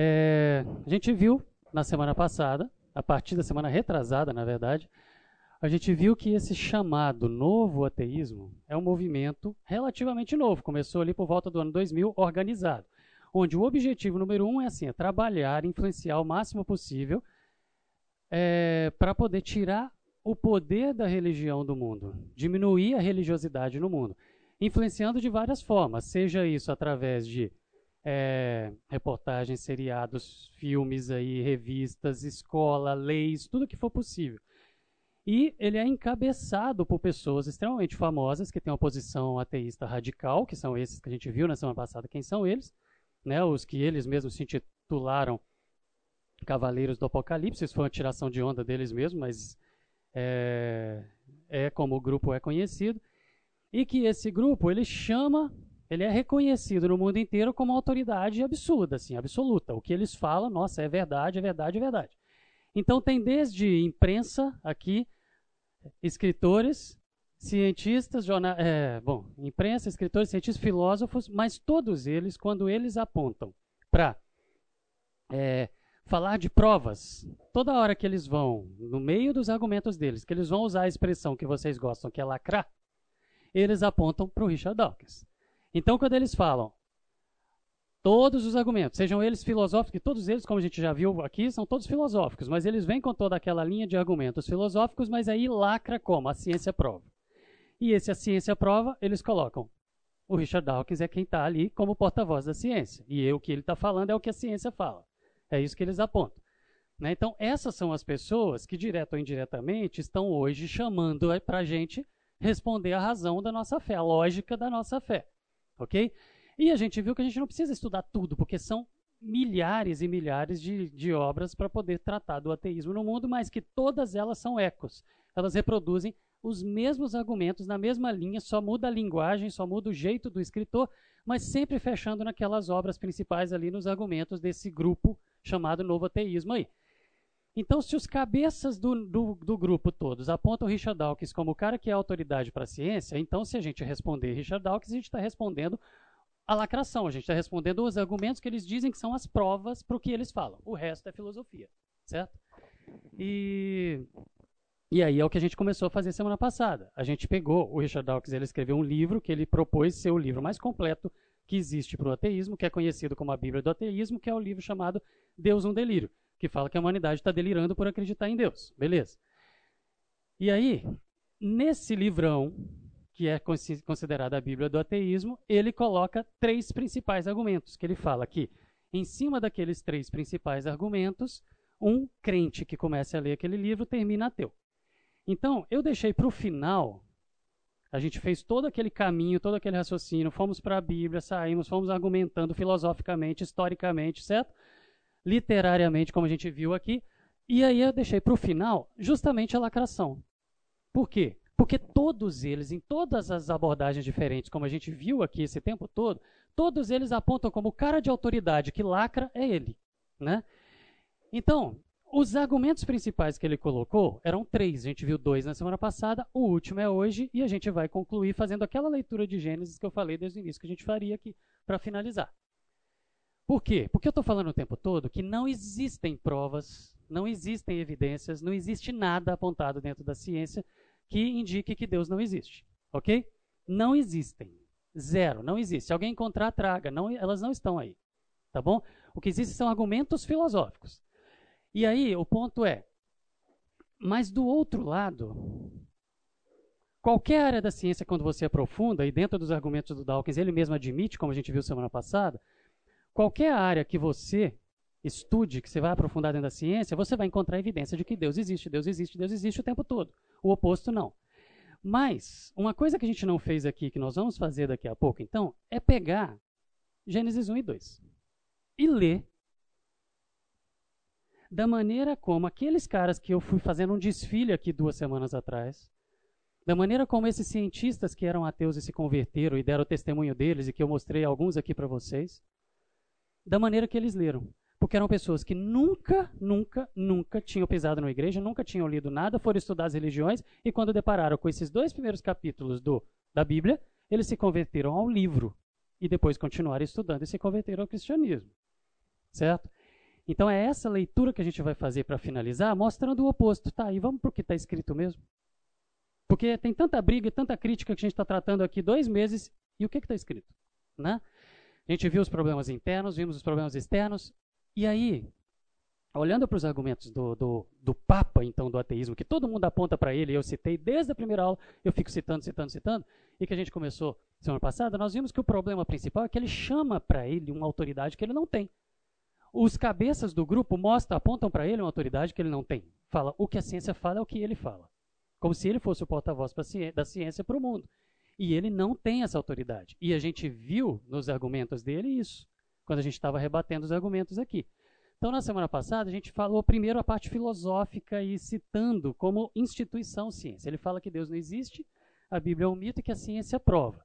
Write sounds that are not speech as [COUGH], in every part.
É, a gente viu na semana passada, a partir da semana retrasada, na verdade, a gente viu que esse chamado novo ateísmo é um movimento relativamente novo. Começou ali por volta do ano 2000, organizado. Onde o objetivo número um é assim, é trabalhar, influenciar o máximo possível é, para poder tirar o poder da religião do mundo, diminuir a religiosidade no mundo, influenciando de várias formas, seja isso através de é, reportagens, seriados, filmes aí, revistas, escola, leis, tudo que for possível. E ele é encabeçado por pessoas extremamente famosas que têm uma posição ateísta radical, que são esses que a gente viu na semana passada, quem são eles, né, os que eles mesmos se intitularam Cavaleiros do Apocalipse, isso foi uma tiração de onda deles mesmos, mas é, é como o grupo é conhecido, e que esse grupo ele chama ele é reconhecido no mundo inteiro como uma autoridade absurda, assim, absoluta. O que eles falam, nossa, é verdade, é verdade, é verdade. Então tem desde imprensa aqui, escritores, cientistas, jornal, é, bom, imprensa, escritores, cientistas, filósofos, mas todos eles, quando eles apontam para é, falar de provas, toda hora que eles vão, no meio dos argumentos deles, que eles vão usar a expressão que vocês gostam, que é lacrar, eles apontam para o Richard Dawkins. Então, quando eles falam todos os argumentos, sejam eles filosóficos, que todos eles, como a gente já viu aqui, são todos filosóficos, mas eles vêm com toda aquela linha de argumentos filosóficos, mas aí lacra como? A ciência prova. E esse a ciência prova, eles colocam. O Richard Dawkins é quem está ali como porta-voz da ciência. E o que ele está falando é o que a ciência fala. É isso que eles apontam. Né? Então, essas são as pessoas que, direto ou indiretamente, estão hoje chamando para a gente responder a razão da nossa fé, a lógica da nossa fé ok? E a gente viu que a gente não precisa estudar tudo, porque são milhares e milhares de, de obras para poder tratar do ateísmo no mundo, mas que todas elas são ecos. Elas reproduzem os mesmos argumentos na mesma linha, só muda a linguagem, só muda o jeito do escritor, mas sempre fechando naquelas obras principais ali nos argumentos desse grupo chamado Novo Ateísmo aí. Então, se os cabeças do, do, do, grupo todos apontam Richard Dawkins como o cara que é autoridade para a ciência, então se a gente responder Richard Dawkins, a gente está respondendo a lacração, a gente está respondendo os argumentos que eles dizem que são as provas para o que eles falam. O resto é filosofia, certo? E, e aí é o que a gente começou a fazer semana passada. A gente pegou, o Richard Dawkins ele escreveu um livro que ele propôs ser o livro mais completo que existe para o ateísmo, que é conhecido como a Bíblia do Ateísmo, que é o livro chamado Deus um Delírio que fala que a humanidade está delirando por acreditar em Deus. Beleza. E aí, nesse livrão, que é considerado a Bíblia do ateísmo, ele coloca três principais argumentos, que ele fala que, em cima daqueles três principais argumentos, um crente que começa a ler aquele livro termina ateu. Então, eu deixei para o final, a gente fez todo aquele caminho, todo aquele raciocínio, fomos para a Bíblia, saímos, fomos argumentando filosoficamente, historicamente, certo? Literariamente, como a gente viu aqui. E aí eu deixei para o final justamente a lacração. Por quê? Porque todos eles, em todas as abordagens diferentes, como a gente viu aqui esse tempo todo, todos eles apontam como o cara de autoridade que lacra é ele. Né? Então, os argumentos principais que ele colocou eram três. A gente viu dois na semana passada, o último é hoje, e a gente vai concluir fazendo aquela leitura de Gênesis que eu falei desde o início que a gente faria aqui para finalizar. Por quê? Porque eu estou falando o tempo todo que não existem provas, não existem evidências, não existe nada apontado dentro da ciência que indique que Deus não existe. Ok? Não existem. Zero. Não existe. Se alguém encontrar, traga. Não, elas não estão aí. Tá bom? O que existe são argumentos filosóficos. E aí, o ponto é: mas do outro lado, qualquer área da ciência, quando você aprofunda, e dentro dos argumentos do Dawkins, ele mesmo admite, como a gente viu semana passada, Qualquer área que você estude, que você vai aprofundar dentro da ciência, você vai encontrar evidência de que Deus existe, Deus existe, Deus existe o tempo todo. O oposto não. Mas, uma coisa que a gente não fez aqui, que nós vamos fazer daqui a pouco, então, é pegar Gênesis 1 e 2 e ler da maneira como aqueles caras que eu fui fazendo um desfile aqui duas semanas atrás, da maneira como esses cientistas que eram ateus e se converteram e deram o testemunho deles e que eu mostrei alguns aqui para vocês, da maneira que eles leram. Porque eram pessoas que nunca, nunca, nunca tinham pisado numa igreja, nunca tinham lido nada, foram estudar as religiões e quando depararam com esses dois primeiros capítulos do, da Bíblia, eles se converteram ao livro e depois continuaram estudando e se converteram ao cristianismo. Certo? Então é essa leitura que a gente vai fazer para finalizar, mostrando o oposto. Tá, e vamos para o que está escrito mesmo? Porque tem tanta briga e tanta crítica que a gente está tratando aqui dois meses, e o que está escrito? Né? A gente viu os problemas internos, vimos os problemas externos, e aí, olhando para os argumentos do, do, do, Papa, então, do ateísmo, que todo mundo aponta para ele, eu citei desde a primeira aula, eu fico citando, citando, citando, e que a gente começou semana passada, nós vimos que o problema principal é que ele chama para ele uma autoridade que ele não tem. Os cabeças do grupo mostram, apontam para ele uma autoridade que ele não tem. Fala, o que a ciência fala é o que ele fala. Como se ele fosse o porta-voz da ciência para o mundo. E ele não tem essa autoridade. E a gente viu nos argumentos dele isso, quando a gente estava rebatendo os argumentos aqui. Então, na semana passada, a gente falou primeiro a parte filosófica e citando como instituição ciência. Ele fala que Deus não existe, a Bíblia é um mito e que a ciência prova.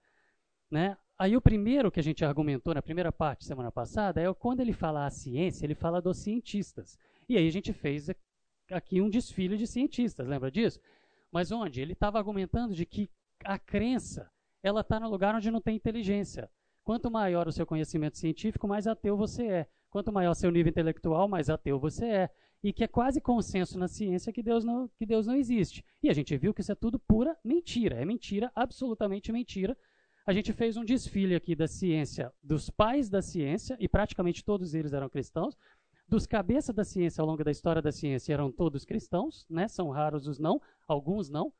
Né? Aí o primeiro que a gente argumentou na primeira parte semana passada é quando ele fala a ciência, ele fala dos cientistas. E aí a gente fez aqui um desfile de cientistas, lembra disso? Mas onde? Ele estava argumentando de que a crença ela está no lugar onde não tem inteligência. Quanto maior o seu conhecimento científico, mais ateu você é. Quanto maior seu nível intelectual, mais ateu você é. E que é quase consenso na ciência que Deus não, que Deus não existe. E a gente viu que isso é tudo pura mentira. É mentira, absolutamente mentira. A gente fez um desfile aqui da ciência, dos pais da ciência, e praticamente todos eles eram cristãos. Dos cabeças da ciência ao longo da história da ciência eram todos cristãos, né? São raros os não, alguns não,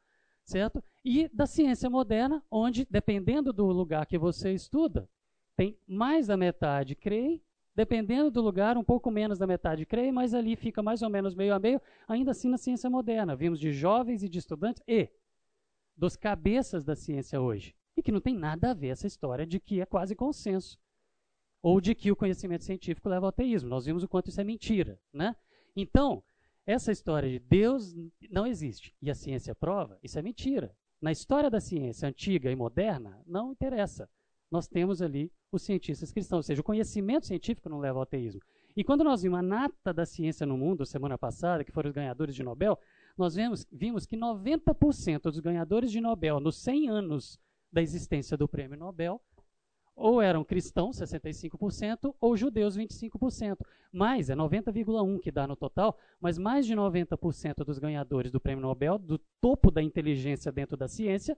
certo? E da ciência moderna, onde dependendo do lugar que você estuda, tem mais da metade creem, dependendo do lugar, um pouco menos da metade creem, mas ali fica mais ou menos meio a meio, ainda assim na ciência moderna. Vimos de jovens e de estudantes e dos cabeças da ciência hoje. E que não tem nada a ver essa história de que é quase consenso ou de que o conhecimento científico leva ao ateísmo. Nós vimos o quanto isso é mentira, né? Então, essa história de Deus não existe e a ciência prova, isso é mentira. Na história da ciência antiga e moderna, não interessa. Nós temos ali os cientistas cristãos, ou seja, o conhecimento científico não leva ao ateísmo. E quando nós vimos a nata da ciência no mundo, semana passada, que foram os ganhadores de Nobel, nós vimos, vimos que 90% dos ganhadores de Nobel nos 100 anos da existência do prêmio Nobel ou eram cristãos, 65%, ou judeus, 25%. Mais, é 90,1% que dá no total, mas mais de 90% dos ganhadores do prêmio Nobel, do topo da inteligência dentro da ciência,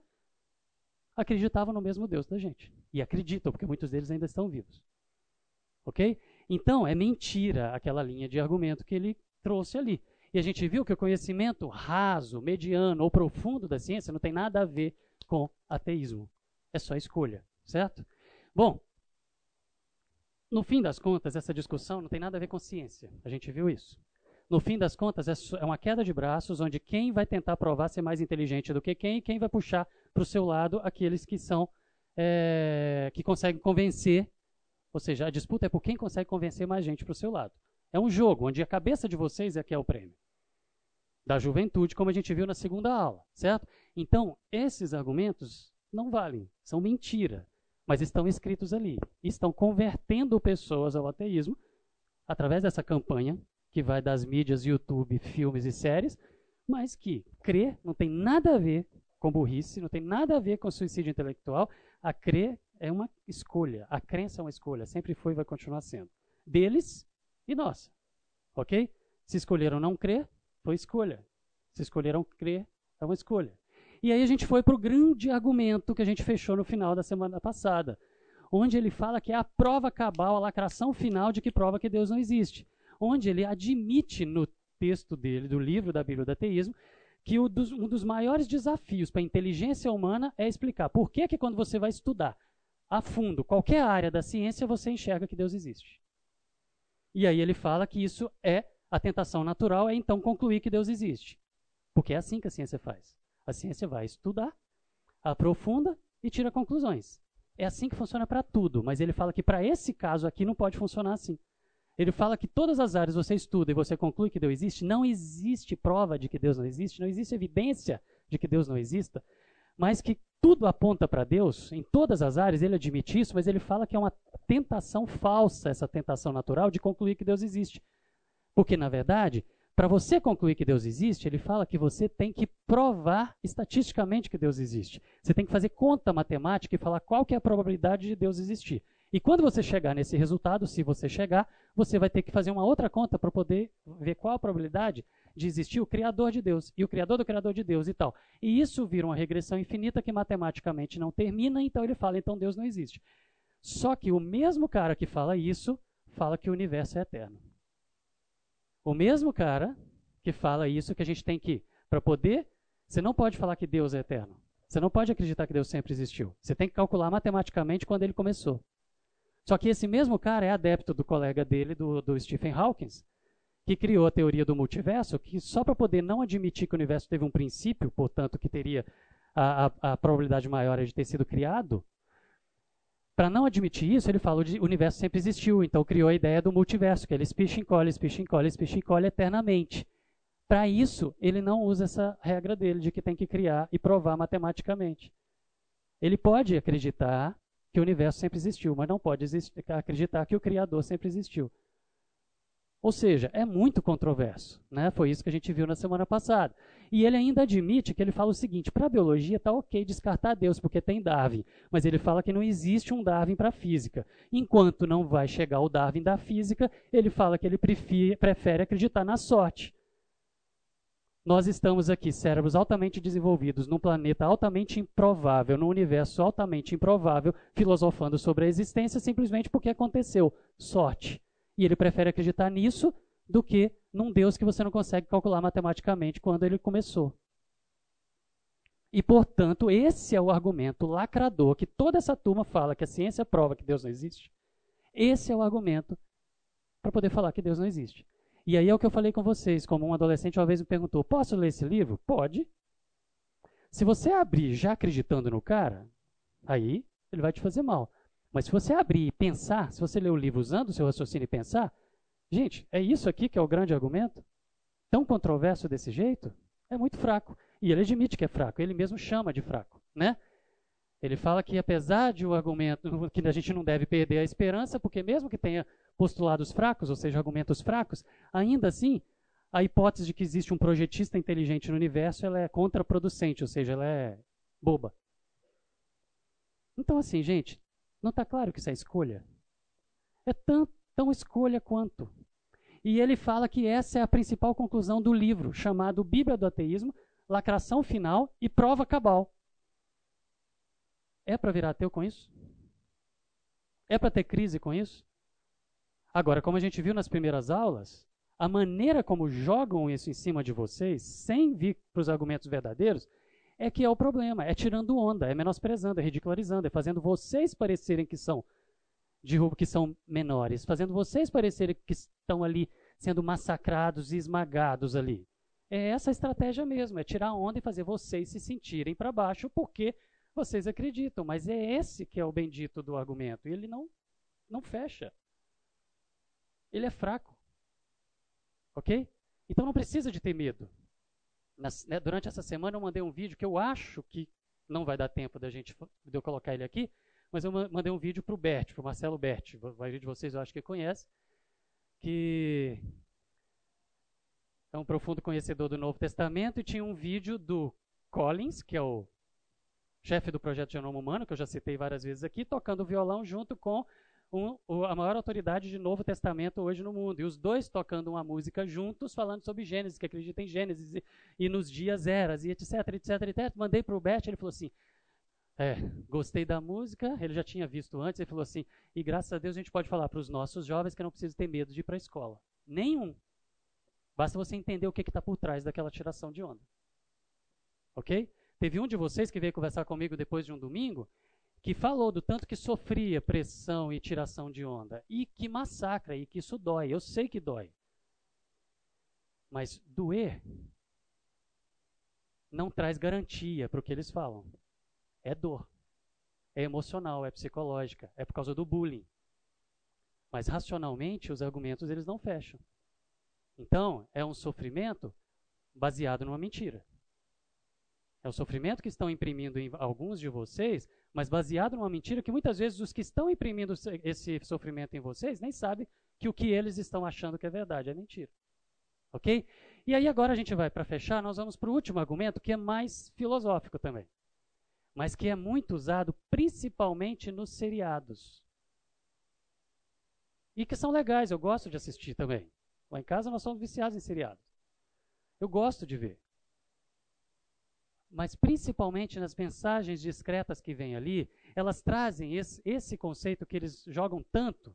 acreditavam no mesmo Deus da gente. E acreditam, porque muitos deles ainda estão vivos. Ok? Então, é mentira aquela linha de argumento que ele trouxe ali. E a gente viu que o conhecimento raso, mediano ou profundo da ciência não tem nada a ver com ateísmo. É só escolha, certo? Bom, no fim das contas, essa discussão não tem nada a ver com ciência. A gente viu isso. No fim das contas, é, é uma queda de braços onde quem vai tentar provar ser mais inteligente do que quem e quem vai puxar para o seu lado aqueles que são é, que conseguem convencer. Ou seja, a disputa é por quem consegue convencer mais gente para o seu lado. É um jogo onde a cabeça de vocês é que é o prêmio. Da juventude, como a gente viu na segunda aula, certo? Então, esses argumentos não valem, são mentira mas estão escritos ali. Estão convertendo pessoas ao ateísmo através dessa campanha que vai das mídias, YouTube, filmes e séries, mas que crer não tem nada a ver com burrice, não tem nada a ver com suicídio intelectual. A crer é uma escolha, a crença é uma escolha, sempre foi e vai continuar sendo. Deles e nossa. Ok? Se escolheram não crer, foi escolha. Se escolheram crer, é uma escolha. E aí a gente foi para o grande argumento que a gente fechou no final da semana passada, onde ele fala que é a prova cabal, a lacração final de que prova que Deus não existe. Onde ele admite no texto dele, do livro da Bíblia do Ateísmo, que um dos, um dos maiores desafios para a inteligência humana é explicar por que, que quando você vai estudar a fundo qualquer área da ciência, você enxerga que Deus existe. E aí ele fala que isso é a tentação natural, é então concluir que Deus existe. Porque é assim que a ciência faz. A ciência vai estudar, aprofunda e tira conclusões. É assim que funciona para tudo, mas ele fala que para esse caso aqui não pode funcionar assim. Ele fala que todas as áreas você estuda e você conclui que Deus existe, não existe prova de que Deus não existe, não existe evidência de que Deus não exista, mas que tudo aponta para Deus, em todas as áreas, ele admite isso, mas ele fala que é uma tentação falsa, essa tentação natural de concluir que Deus existe. Porque, na verdade, para você concluir que Deus existe, ele fala que você tem que provar estatisticamente que Deus existe. Você tem que fazer conta matemática e falar qual que é a probabilidade de Deus existir. E quando você chegar nesse resultado, se você chegar, você vai ter que fazer uma outra conta para poder ver qual a probabilidade de existir o Criador de Deus e o Criador do Criador de Deus e tal. E isso vira uma regressão infinita que matematicamente não termina, então ele fala, então Deus não existe. Só que o mesmo cara que fala isso, fala que o universo é eterno. O mesmo cara que fala isso que a gente tem que, para poder, você não pode falar que Deus é eterno. Você não pode acreditar que Deus sempre existiu. Você tem que calcular matematicamente quando ele começou. Só que esse mesmo cara é adepto do colega dele, do, do Stephen Hawking, que criou a teoria do multiverso, que só para poder não admitir que o universo teve um princípio, portanto, que teria a, a, a probabilidade maior de ter sido criado, para não admitir isso, ele falou de o universo sempre existiu, então criou a ideia do multiverso, que ele espicha, encolhe, espicha, encolhe, espicha, encolhe eternamente. Para isso, ele não usa essa regra dele de que tem que criar e provar matematicamente. Ele pode acreditar que o universo sempre existiu, mas não pode acreditar que o Criador sempre existiu. Ou seja, é muito controverso. Né? Foi isso que a gente viu na semana passada. E ele ainda admite que ele fala o seguinte: para a biologia está ok descartar Deus, porque tem Darwin. Mas ele fala que não existe um Darwin para a física. Enquanto não vai chegar o Darwin da física, ele fala que ele prefere, acreditar na sorte. Nós estamos aqui, cérebros altamente desenvolvidos, num planeta altamente improvável, num universo altamente improvável, filosofando sobre a existência simplesmente porque aconteceu. Sorte. E ele prefere acreditar nisso do que num Deus que você não consegue calcular matematicamente quando ele começou. E, portanto, esse é o argumento lacrador que toda essa turma fala que a ciência prova que Deus não existe. Esse é o argumento para poder falar que Deus não existe. E aí é o que eu falei com vocês, como um adolescente uma vez me perguntou: posso ler esse livro? Pode. Se você abrir já acreditando no cara, aí ele vai te fazer mal. Mas se você abrir e pensar, se você ler o livro usando o seu raciocínio e pensar, gente, é isso aqui que é o grande argumento? Tão controverso desse jeito? É muito fraco. E ele admite que é fraco, ele mesmo chama de fraco, né? Ele fala que apesar de o argumento que a gente não deve perder a esperança, porque mesmo que tenha postulados fracos, ou seja, argumentos fracos, ainda assim a hipótese de que existe um projetista inteligente no universo ela é contraproducente, ou seja, ela é boba. Então assim, gente, não está claro que isso é escolha? É tão, tão escolha quanto. E ele fala que essa é a principal conclusão do livro, chamado Bíblia do Ateísmo, Lacração Final e Prova Cabal. É para virar ateu com isso? É para ter crise com isso? Agora, como a gente viu nas primeiras aulas, a maneira como jogam isso em cima de vocês, sem vir para os argumentos verdadeiros, é que é o problema. É tirando onda, é menosprezando, é ridicularizando, é fazendo vocês parecerem que são de que são menores, fazendo vocês parecerem que estão ali sendo massacrados e esmagados ali. É essa a estratégia mesmo, é tirar onda e fazer vocês se sentirem para baixo porque vocês acreditam, mas é esse que é o bendito do argumento. E ele não não fecha. Ele é fraco. OK? Então não precisa de ter medo né, durante essa semana eu mandei um vídeo que eu acho que não vai dar tempo da gente de eu colocar ele aqui, mas eu mandei um vídeo para o Bert, para o Marcelo Bert, a maioria de vocês eu acho que conhece, que é um profundo conhecedor do Novo Testamento e tinha um vídeo do Collins, que é o chefe do projeto Genoma Humano, que eu já citei várias vezes aqui, tocando violão junto com um, a maior autoridade de Novo Testamento hoje no mundo. E os dois tocando uma música juntos, falando sobre Gênesis, que acredita em Gênesis e, e nos dias eras, e etc, etc, etc. Mandei para o Bert, ele falou assim, é, gostei da música, ele já tinha visto antes, ele falou assim, e graças a Deus a gente pode falar para os nossos jovens que não precisam ter medo de ir para a escola. Nenhum. Basta você entender o que está por trás daquela tiração de onda. Ok? Teve um de vocês que veio conversar comigo depois de um domingo, que falou do tanto que sofria pressão e tiração de onda, e que massacra, e que isso dói. Eu sei que dói. Mas doer não traz garantia para o que eles falam. É dor. É emocional, é psicológica, é por causa do bullying. Mas racionalmente os argumentos eles não fecham. Então, é um sofrimento baseado numa mentira. É o sofrimento que estão imprimindo em alguns de vocês, mas baseado numa mentira que muitas vezes os que estão imprimindo esse sofrimento em vocês nem sabem que o que eles estão achando que é verdade é mentira. Ok? E aí agora a gente vai, para fechar, nós vamos para o último argumento, que é mais filosófico também, mas que é muito usado principalmente nos seriados. E que são legais, eu gosto de assistir também. Lá em casa nós somos viciados em seriados. Eu gosto de ver. Mas principalmente nas mensagens discretas que vêm ali, elas trazem esse, esse conceito que eles jogam tanto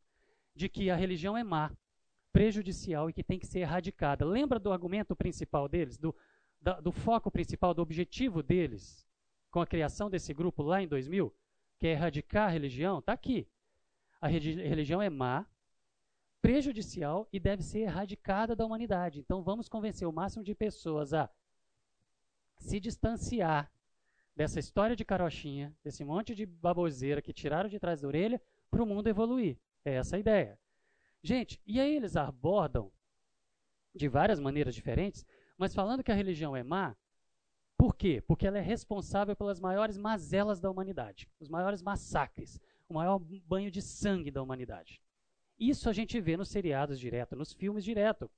de que a religião é má, prejudicial e que tem que ser erradicada. Lembra do argumento principal deles, do, da, do foco principal, do objetivo deles com a criação desse grupo lá em 2000, que é erradicar a religião? Está aqui. A religião é má, prejudicial e deve ser erradicada da humanidade. Então vamos convencer o máximo de pessoas a se distanciar dessa história de carochinha, desse monte de baboseira que tiraram de trás da orelha, para o mundo evoluir. É essa a ideia. Gente, e aí eles abordam de várias maneiras diferentes, mas falando que a religião é má, por quê? Porque ela é responsável pelas maiores mazelas da humanidade, os maiores massacres, o maior banho de sangue da humanidade. Isso a gente vê nos seriados direto, nos filmes direto.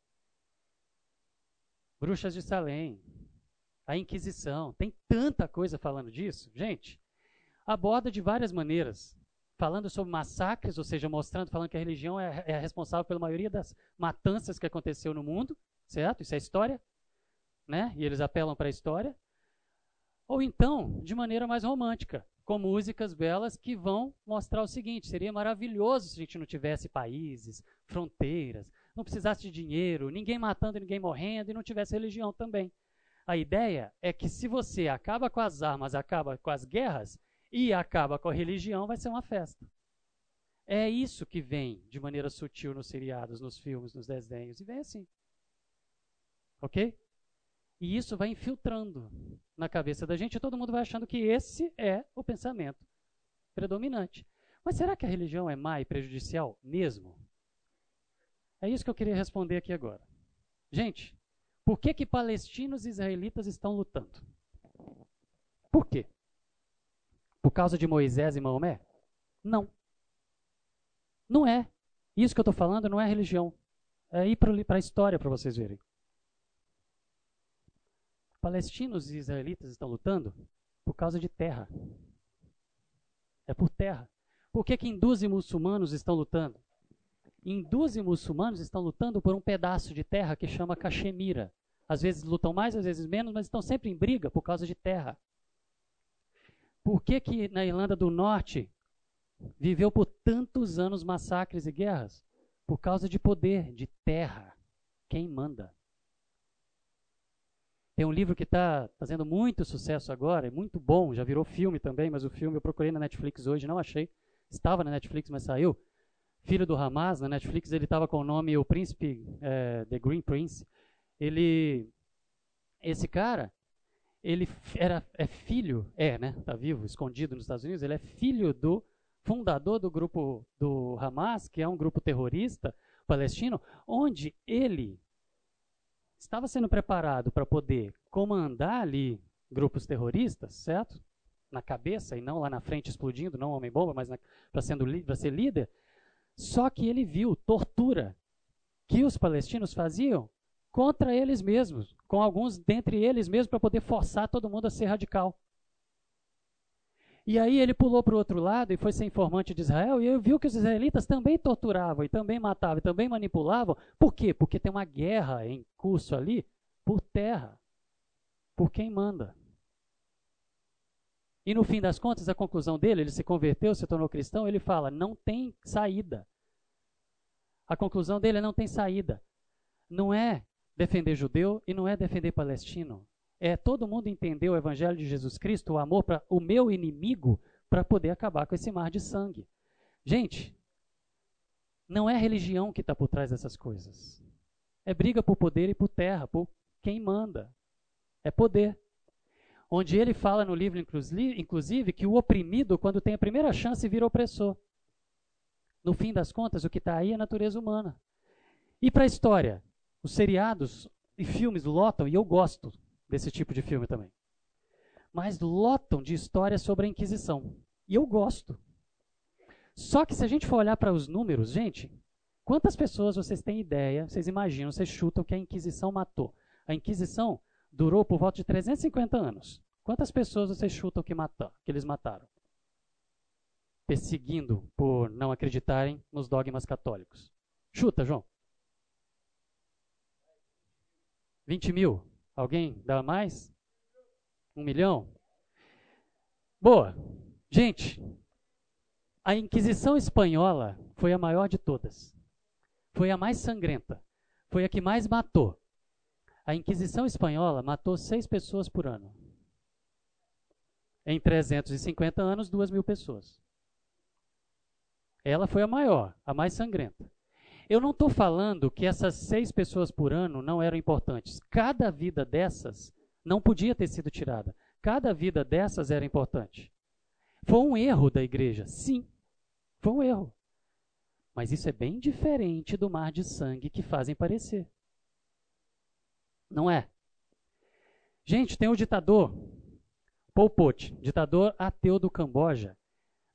Bruxas de Salem, a Inquisição, tem tanta coisa falando disso. Gente, aborda de várias maneiras, falando sobre massacres, ou seja, mostrando, falando que a religião é, é responsável pela maioria das matanças que aconteceu no mundo, certo? Isso é história, né? E eles apelam para a história. Ou então, de maneira mais romântica, com músicas belas que vão mostrar o seguinte: seria maravilhoso se a gente não tivesse países, fronteiras, não precisasse de dinheiro, ninguém matando ninguém morrendo e não tivesse religião também. A ideia é que se você acaba com as armas, acaba com as guerras e acaba com a religião, vai ser uma festa. É isso que vem de maneira sutil nos seriados, nos filmes, nos desenhos, e vem assim. Ok? E isso vai infiltrando na cabeça da gente e todo mundo vai achando que esse é o pensamento predominante. Mas será que a religião é má e prejudicial mesmo? É isso que eu queria responder aqui agora. Gente, por que que palestinos e israelitas estão lutando? Por quê? Por causa de Moisés e Maomé? Não. Não é. Isso que eu estou falando não é religião. É ir para a história para vocês verem palestinos e israelitas estão lutando por causa de terra. É por terra. Por que, que hindus e muçulmanos estão lutando? Hindus e muçulmanos estão lutando por um pedaço de terra que chama Caxemira. Às vezes lutam mais, às vezes menos, mas estão sempre em briga por causa de terra. Por que, que na Irlanda do Norte viveu por tantos anos massacres e guerras? Por causa de poder, de terra. Quem manda? Tem um livro que está fazendo muito sucesso agora, é muito bom, já virou filme também, mas o filme eu procurei na Netflix hoje, não achei. Estava na Netflix, mas saiu. Filho do Hamas, na Netflix ele estava com o nome O Príncipe, é, The Green Prince. Ele, esse cara, ele era, é filho, é, né, tá vivo, escondido nos Estados Unidos, ele é filho do fundador do grupo do Hamas, que é um grupo terrorista palestino, onde ele estava sendo preparado para poder comandar ali grupos terroristas, certo? Na cabeça e não lá na frente explodindo, não homem-bomba, mas para ser líder. Só que ele viu tortura que os palestinos faziam contra eles mesmos, com alguns dentre eles mesmos, para poder forçar todo mundo a ser radical. E aí ele pulou para o outro lado e foi ser informante de Israel e viu que os israelitas também torturavam e também matavam e também manipulavam. Por quê? Porque tem uma guerra em curso ali por terra, por quem manda. E no fim das contas, a conclusão dele, ele se converteu, se tornou cristão, ele fala: não tem saída. A conclusão dele é não tem saída. Não é defender judeu e não é defender palestino é todo mundo entender o evangelho de Jesus Cristo, o amor para o meu inimigo, para poder acabar com esse mar de sangue. Gente, não é religião que está por trás dessas coisas. É briga por poder e por terra, por quem manda. É poder. Onde ele fala no livro, inclusive, que o oprimido, quando tem a primeira chance, vira opressor. No fim das contas, o que está aí é a natureza humana. E para a história? Os seriados e filmes lotam, e eu gosto desse tipo de filme também. Mas lotam de histórias sobre a Inquisição. E eu gosto. Só que se a gente for olhar para os números, gente, quantas pessoas vocês têm ideia, vocês imaginam, vocês chutam que a Inquisição matou? A Inquisição durou por volta de 350 anos. Quantas pessoas vocês chutam que, matou, que eles mataram? perseguindo por não acreditarem nos dogmas católicos? Chuta, João. 20 mil. Alguém dá mais? Um milhão? Boa. Gente, a Inquisição Espanhola foi a maior de todas. Foi a mais sangrenta. Foi a que mais matou. A Inquisição Espanhola matou seis pessoas por ano. Em 350 anos, duas mil pessoas. Ela foi a maior, a mais sangrenta. Eu não estou falando que essas seis pessoas por ano não eram importantes. Cada vida dessas não podia ter sido tirada. Cada vida dessas era importante. Foi um erro da igreja, sim. Foi um erro. Mas isso é bem diferente do mar de sangue que fazem parecer. Não é? Gente, tem o ditador Pol Pot, ditador ateu do Camboja.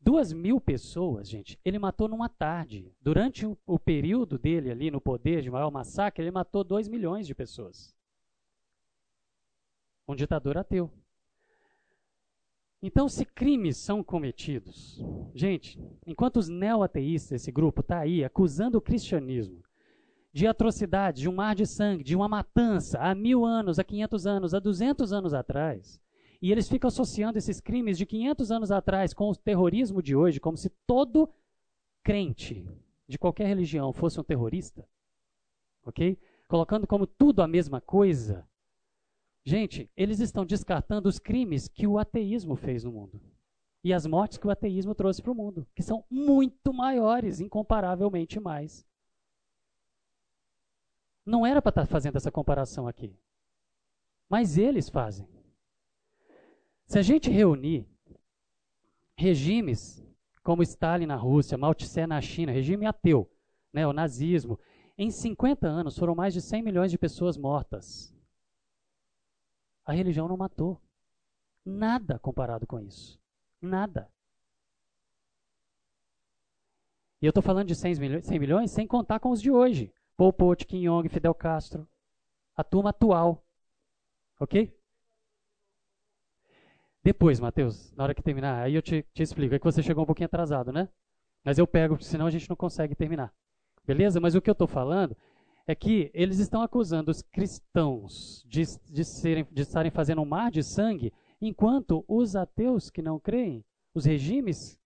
Duas mil pessoas, gente, ele matou numa tarde. Durante o, o período dele ali no poder de maior massacre, ele matou dois milhões de pessoas. Um ditador ateu. Então, se crimes são cometidos, gente, enquanto os neo-ateístas, esse grupo, está aí acusando o cristianismo de atrocidades, de um mar de sangue, de uma matança há mil anos, há 500 anos, há 200 anos atrás, e eles ficam associando esses crimes de 500 anos atrás com o terrorismo de hoje, como se todo crente de qualquer religião fosse um terrorista, ok? Colocando como tudo a mesma coisa, Gente, eles estão descartando os crimes que o ateísmo fez no mundo. E as mortes que o ateísmo trouxe para o mundo, que são muito maiores, incomparavelmente mais. Não era para estar tá fazendo essa comparação aqui. Mas eles fazem. Se a gente reunir regimes como Stalin na Rússia, Mao Tse na China, regime ateu, né, o nazismo, em 50 anos foram mais de 100 milhões de pessoas mortas. A religião não matou. Nada comparado com isso. Nada. E eu estou falando de 100 milhões, 100 milhões sem contar com os de hoje. Pol Pot, Kim Jong, Fidel Castro. A turma atual. Ok? Depois, Mateus, na hora que terminar, aí eu te, te explico. É que você chegou um pouquinho atrasado, né? Mas eu pego, senão a gente não consegue terminar. Beleza? Mas o que eu estou falando é que eles estão acusando os cristãos de, de, serem, de estarem fazendo um mar de sangue, enquanto os ateus que não creem, os regimes,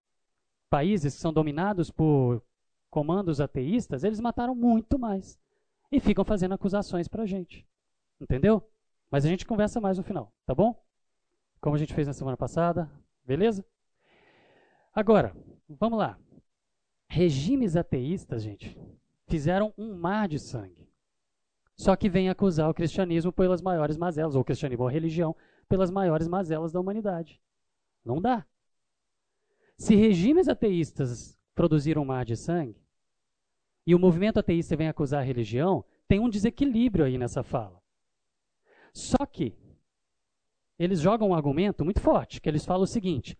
países que são dominados por comandos ateístas, eles mataram muito mais. E ficam fazendo acusações para a gente. Entendeu? Mas a gente conversa mais no final, tá bom? Como a gente fez na semana passada, beleza? Agora, vamos lá. Regimes ateístas, gente, fizeram um mar de sangue. Só que vem acusar o cristianismo pelas maiores mazelas, ou o cristianismo ou a religião, pelas maiores mazelas da humanidade. Não dá. Se regimes ateístas produziram um mar de sangue, e o movimento ateísta vem acusar a religião, tem um desequilíbrio aí nessa fala. Só que eles jogam um argumento muito forte, que eles falam o seguinte: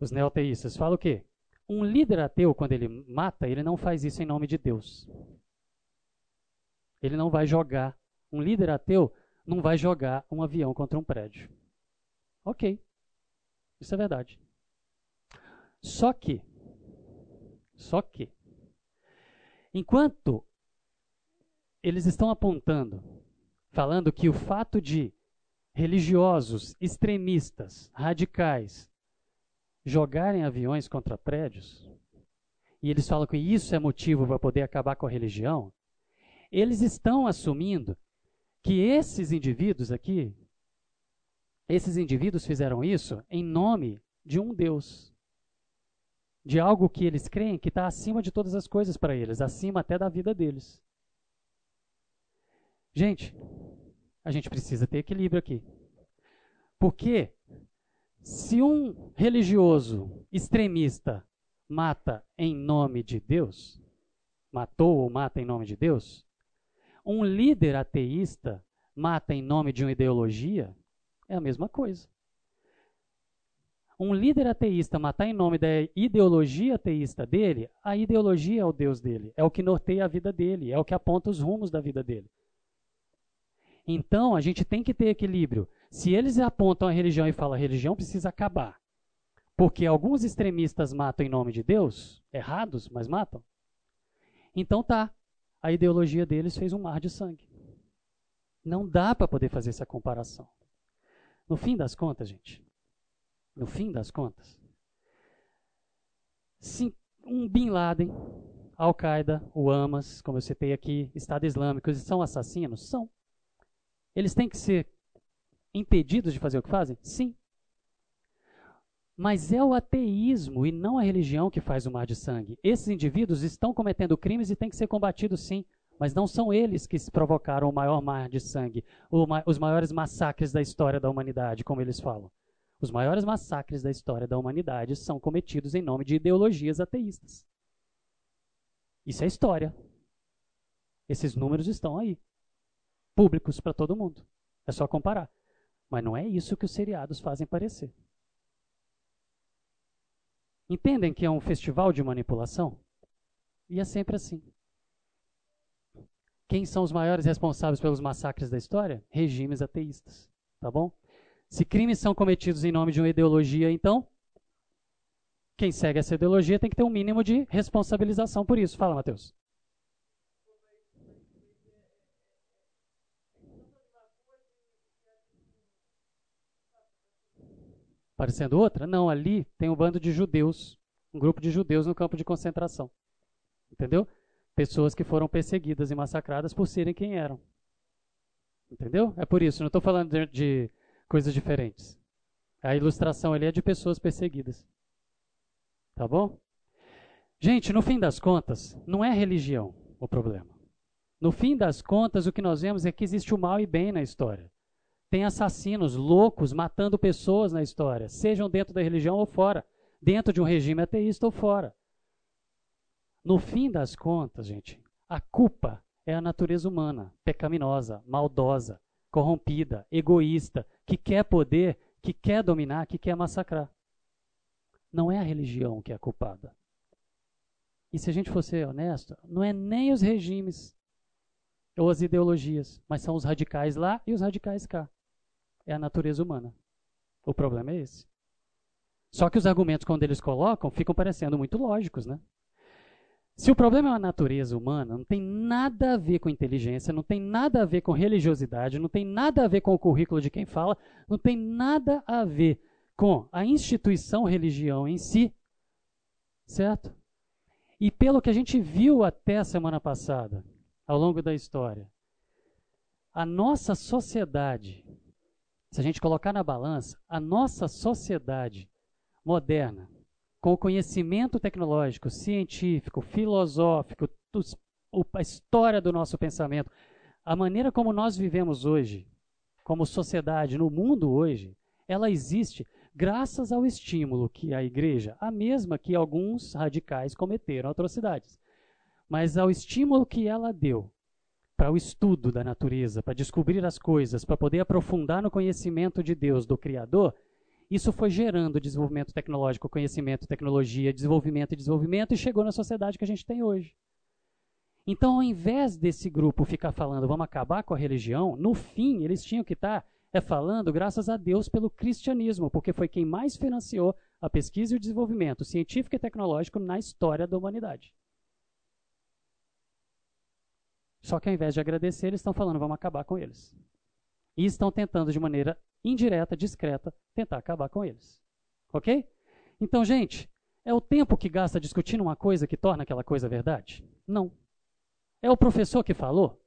os neoteístas falam o quê? Um líder ateu, quando ele mata, ele não faz isso em nome de Deus. Ele não vai jogar. Um líder ateu não vai jogar um avião contra um prédio. Ok. Isso é verdade. Só que, só que, enquanto eles estão apontando, falando que o fato de religiosos, extremistas, radicais, jogarem aviões contra prédios, e eles falam que isso é motivo para poder acabar com a religião, eles estão assumindo que esses indivíduos aqui, esses indivíduos fizeram isso em nome de um Deus. De algo que eles creem que está acima de todas as coisas para eles, acima até da vida deles. Gente, a gente precisa ter equilíbrio aqui. Porque se um religioso extremista mata em nome de Deus, matou ou mata em nome de Deus, um líder ateísta mata em nome de uma ideologia, é a mesma coisa. Um líder ateísta matar em nome da ideologia ateísta dele, a ideologia é o Deus dele, é o que norteia a vida dele, é o que aponta os rumos da vida dele. Então, a gente tem que ter equilíbrio. Se eles apontam a religião e falam a religião precisa acabar, porque alguns extremistas matam em nome de Deus, errados, mas matam. Então tá, a ideologia deles fez um mar de sangue. Não dá para poder fazer essa comparação. No fim das contas, gente, no fim das contas, sim, um Bin Laden, Al-Qaeda, o Hamas, como eu citei aqui, Estado Islâmico, eles são assassinos? São. Eles têm que ser impedidos de fazer o que fazem? Sim. Mas é o ateísmo e não a religião que faz o mar de sangue. Esses indivíduos estão cometendo crimes e têm que ser combatidos sim, mas não são eles que provocaram o maior mar de sangue, os maiores massacres da história da humanidade, como eles falam. Os maiores massacres da história da humanidade são cometidos em nome de ideologias ateístas. Isso é história. Esses números estão aí, públicos para todo mundo. É só comparar. Mas não é isso que os seriados fazem parecer. Entendem que é um festival de manipulação? E é sempre assim. Quem são os maiores responsáveis pelos massacres da história? Regimes ateístas. Tá bom? Se crimes são cometidos em nome de uma ideologia, então, quem segue essa ideologia tem que ter um mínimo de responsabilização por isso. Fala, Matheus. Parecendo outra? Não, ali tem um bando de judeus, um grupo de judeus no campo de concentração. Entendeu? Pessoas que foram perseguidas e massacradas por serem quem eram. Entendeu? É por isso, não estou falando de, de, coisas diferentes. A ilustração ali é de pessoas perseguidas. Tá bom? Gente, no fim das contas, não é religião o problema. No fim das contas, o que nós vemos é que existe o mal e bem na história. Tem assassinos loucos matando pessoas na história, sejam dentro da religião ou fora, dentro de um regime ateísta ou fora. No fim das contas, gente, a culpa é a natureza humana, pecaminosa, maldosa, corrompida, egoísta, que quer poder, que quer dominar, que quer massacrar. Não é a religião que é a culpada. E se a gente fosse honesto, não é nem os regimes ou as ideologias, mas são os radicais lá e os radicais cá é a natureza humana. O problema é esse. Só que os argumentos, quando eles colocam, ficam parecendo muito lógicos, né? Se o problema é a natureza humana, não tem nada a ver com inteligência, não tem nada a ver com religiosidade, não tem nada a ver com o currículo de quem fala, não tem nada a ver com a instituição religião em si, certo? E pelo que a gente viu até a semana passada, ao longo da história, a nossa sociedade se a gente colocar na balança, a nossa sociedade moderna, com o conhecimento tecnológico, científico, filosófico, a história do nosso pensamento, a maneira como nós vivemos hoje, como sociedade, no mundo hoje, ela existe graças ao estímulo que a igreja, a mesma que alguns radicais cometeram atrocidades, mas ao estímulo que ela deu para o estudo da natureza, para descobrir as coisas, para poder aprofundar no conhecimento de Deus, do Criador, isso foi gerando desenvolvimento tecnológico, conhecimento, tecnologia, desenvolvimento e desenvolvimento e chegou na sociedade que a gente tem hoje. Então, ao invés desse grupo ficar falando vamos acabar com a religião, no fim eles tinham que estar tá, é falando graças a Deus pelo cristianismo, porque foi quem mais financiou a pesquisa e o desenvolvimento científico e tecnológico na história da humanidade. Só que ao invés de agradecer, eles estão falando, vamos acabar com eles. E estão tentando, de maneira indireta, discreta, tentar acabar com eles. Ok? Então, gente, é o tempo que gasta discutindo uma coisa que torna aquela coisa verdade? Não. É o professor que falou?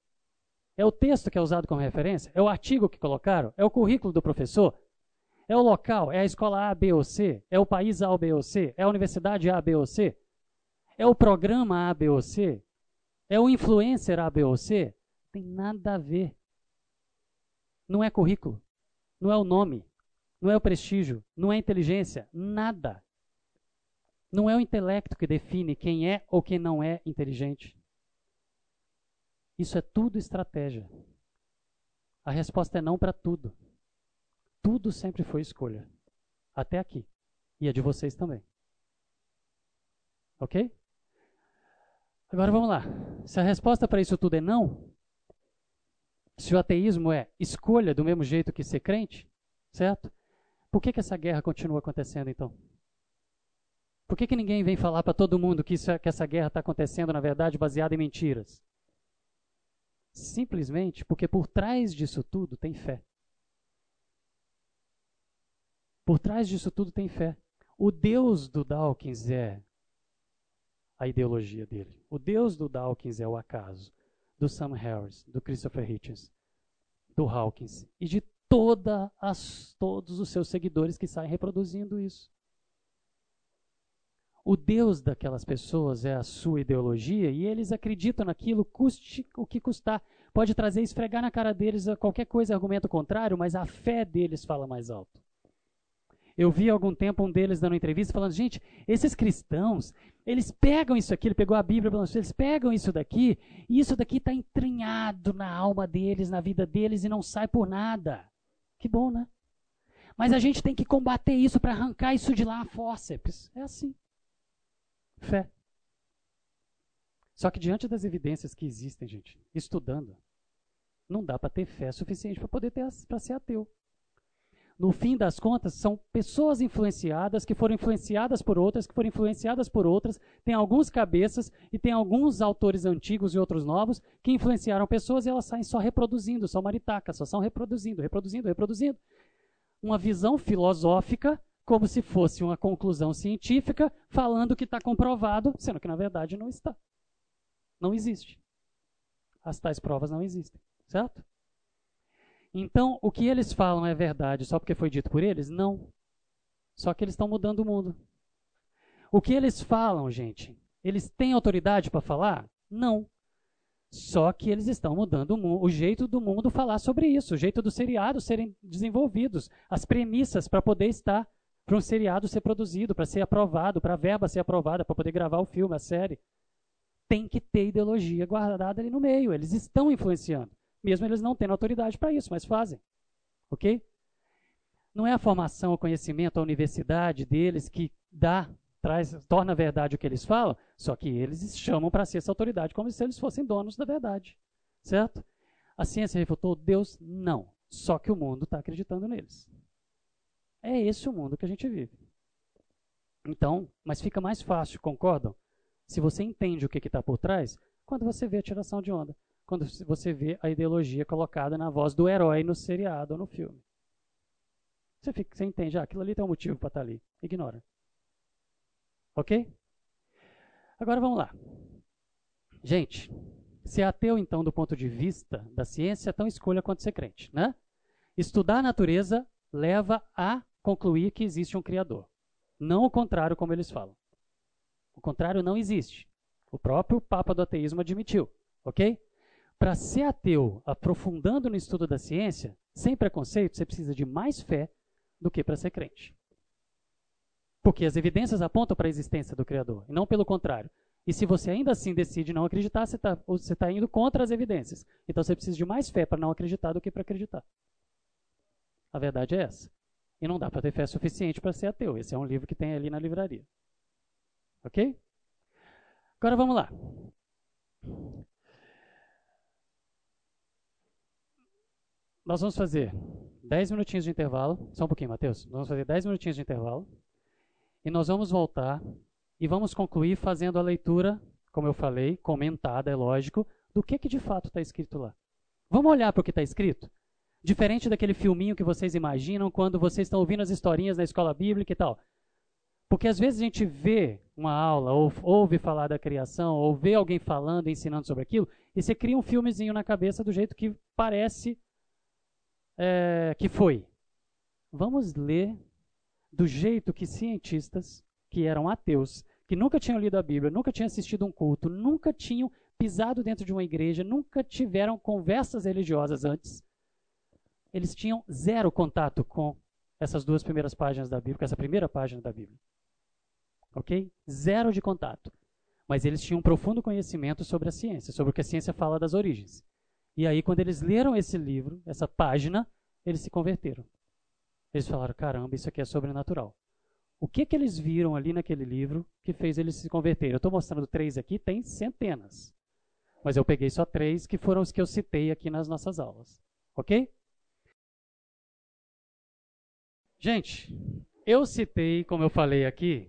É o texto que é usado como referência? É o artigo que colocaram? É o currículo do professor? É o local? É a escola A, B ou C? É o país A, B ou C? É a universidade A, B ou C? É o programa A, B ou C? É o influencer A, B ou C? Tem nada a ver. Não é currículo. Não é o nome. Não é o prestígio. Não é inteligência. Nada. Não é o intelecto que define quem é ou quem não é inteligente. Isso é tudo estratégia. A resposta é não para tudo. Tudo sempre foi escolha. Até aqui. E a de vocês também. Ok? Agora vamos lá. Se a resposta para isso tudo é não, se o ateísmo é escolha do mesmo jeito que ser crente, certo? Por que, que essa guerra continua acontecendo então? Por que, que ninguém vem falar para todo mundo que, isso, é, que essa guerra está acontecendo, na verdade, baseada em mentiras? Simplesmente porque por trás disso tudo tem fé. Por trás disso tudo tem fé. O Deus do Dawkins é a ideologia dele. O Deus do Dawkins é o acaso. Do Sam Harris, do Christopher Hitchens, do Hawkins e de toda as, todos os seus seguidores que saem reproduzindo isso. O Deus daquelas pessoas é a sua ideologia e eles acreditam naquilo, custe o que custar. Pode trazer, esfregar na cara deles qualquer coisa, argumento contrário, mas a fé deles fala mais alto. Eu vi algum tempo um deles dando entrevista falando: gente, esses cristãos, eles pegam isso aqui, ele pegou a Bíblia, eles pegam isso daqui, e isso daqui está entranhado na alma deles, na vida deles, e não sai por nada. Que bom, né? Mas a gente tem que combater isso para arrancar isso de lá a fórceps. É assim. Fé. Só que diante das evidências que existem, gente, estudando, não dá para ter fé suficiente para poder ter para ser ateu. No fim das contas, são pessoas influenciadas que foram influenciadas por outras, que foram influenciadas por outras. Tem alguns cabeças e tem alguns autores antigos e outros novos que influenciaram pessoas e elas saem só reproduzindo, só maritacas, só são reproduzindo, reproduzindo, reproduzindo. Uma visão filosófica como se fosse uma conclusão científica, falando que está comprovado, sendo que na verdade não está. Não existe. As tais provas não existem, certo? Então, o que eles falam é verdade só porque foi dito por eles? Não. Só que eles estão mudando o mundo. O que eles falam, gente, eles têm autoridade para falar? Não. Só que eles estão mudando o, o, jeito do mundo falar sobre isso, o jeito dos seriados serem desenvolvidos, as premissas para poder estar para um seriado ser produzido, para ser aprovado, para a verba ser aprovada, para poder gravar o filme, a série. Tem que ter ideologia guardada ali no meio. Eles estão influenciando, mesmo eles não tendo autoridade para isso, mas fazem. Ok? Não é a formação, o conhecimento, a universidade deles que dá, traz, torna verdade o que eles falam, só que eles chamam para si essa autoridade como se eles fossem donos da verdade. Certo? A ciência refutou Deus? Não. Só que o mundo está acreditando neles. É esse o mundo que a gente vive. Então, mas fica mais fácil, concordam? Se você entende o que está por trás, quando você vê a tiração de onda, quando você vê a ideologia colocada na voz do herói no seriado ou no filme. Você, fica, você entende, ah, aquilo ali tem um motivo para estar tá ali. Ignora. Ok? Agora vamos lá. Gente, ser ateu, então, do ponto de vista da ciência, é tão escolha quanto ser crente, né? Estudar a natureza leva a concluir que existe um Criador. Não o contrário, como eles falam. O contrário não existe. O próprio Papa do Ateísmo admitiu. Ok? Para ser ateu, aprofundando no estudo da ciência, sem preconceito, você precisa de mais fé do que para ser crente. Porque as evidências apontam para a existência do Criador, e não pelo contrário. E se você ainda assim decide não acreditar, você está tá indo contra as evidências. Então você precisa de mais fé para não acreditar do que para acreditar. A verdade é essa. E não dá para ter fé suficiente para ser ateu. Esse é um livro que tem ali na livraria. Ok? Agora vamos lá. Nós vamos fazer 10 minutinhos de intervalo. Só um pouquinho, Matheus. Nós vamos fazer 10 minutinhos de intervalo. E nós vamos voltar e vamos concluir fazendo a leitura, como eu falei, comentada, é lógico, do que, que de fato está escrito lá. Vamos olhar para o que está escrito? Diferente daquele filminho que vocês imaginam quando vocês estão ouvindo as historinhas na escola bíblica e tal. Porque às vezes a gente vê uma aula, ou ouve falar da criação, ou vê alguém falando, ensinando sobre aquilo, e você cria um filmezinho na cabeça do jeito que parece é, que foi. Vamos ler do jeito que cientistas, que eram ateus, que nunca tinham lido a Bíblia, nunca tinham assistido um culto, nunca tinham pisado dentro de uma igreja, nunca tiveram conversas religiosas antes, eles tinham zero contato com essas duas primeiras páginas da Bíblia, com essa primeira página da Bíblia. Ok? Zero de contato. Mas eles tinham um profundo conhecimento sobre a ciência, sobre o que a ciência fala das origens. E aí, quando eles leram esse livro, essa página, eles se converteram. Eles falaram: caramba, isso aqui é sobrenatural. O que, que eles viram ali naquele livro que fez eles se converterem? Eu estou mostrando três aqui, tem centenas. Mas eu peguei só três que foram os que eu citei aqui nas nossas aulas. Ok? Gente, eu citei, como eu falei aqui,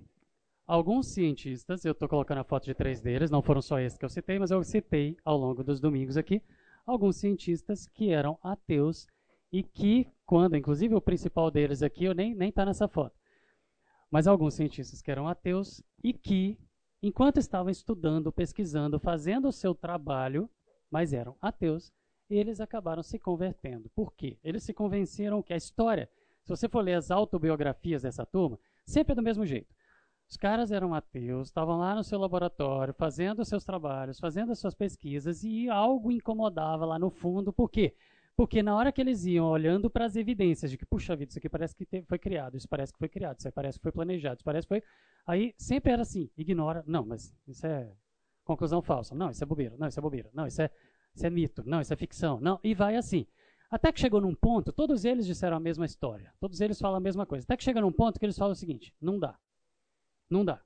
Alguns cientistas, eu estou colocando a foto de três deles, não foram só esses que eu citei, mas eu citei ao longo dos domingos aqui, alguns cientistas que eram ateus e que, quando, inclusive o principal deles aqui, eu nem está nessa foto, mas alguns cientistas que eram ateus e que, enquanto estavam estudando, pesquisando, fazendo o seu trabalho, mas eram ateus, eles acabaram se convertendo. Por quê? Eles se convenceram que a história, se você for ler as autobiografias dessa turma, sempre é do mesmo jeito. Os caras eram ateus, estavam lá no seu laboratório, fazendo seus trabalhos, fazendo as suas pesquisas, e algo incomodava lá no fundo. Por quê? Porque na hora que eles iam olhando para as evidências de que, puxa vida, isso aqui parece que foi criado, isso parece que foi criado, isso parece que foi planejado, isso parece que foi. Aí sempre era assim, ignora. Não, mas isso é conclusão falsa. Não, isso é bobeira. Não, isso é bobeira. Não, isso é, isso é mito. Não, isso é ficção. Não, e vai assim. Até que chegou num ponto, todos eles disseram a mesma história. Todos eles falam a mesma coisa. Até que chega num ponto que eles falam o seguinte: não dá. Não dá.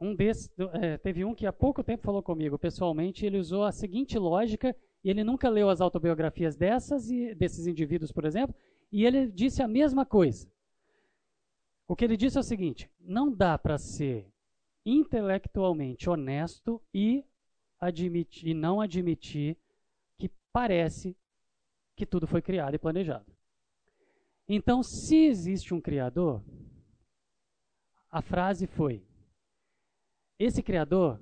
Um desses, é, teve um que há pouco tempo falou comigo pessoalmente, ele usou a seguinte lógica, e ele nunca leu as autobiografias dessas e desses indivíduos, por exemplo, e ele disse a mesma coisa. O que ele disse é o seguinte: não dá para ser intelectualmente honesto e, admitir, e não admitir que parece que tudo foi criado e planejado. Então, se existe um Criador, a frase foi: esse criador,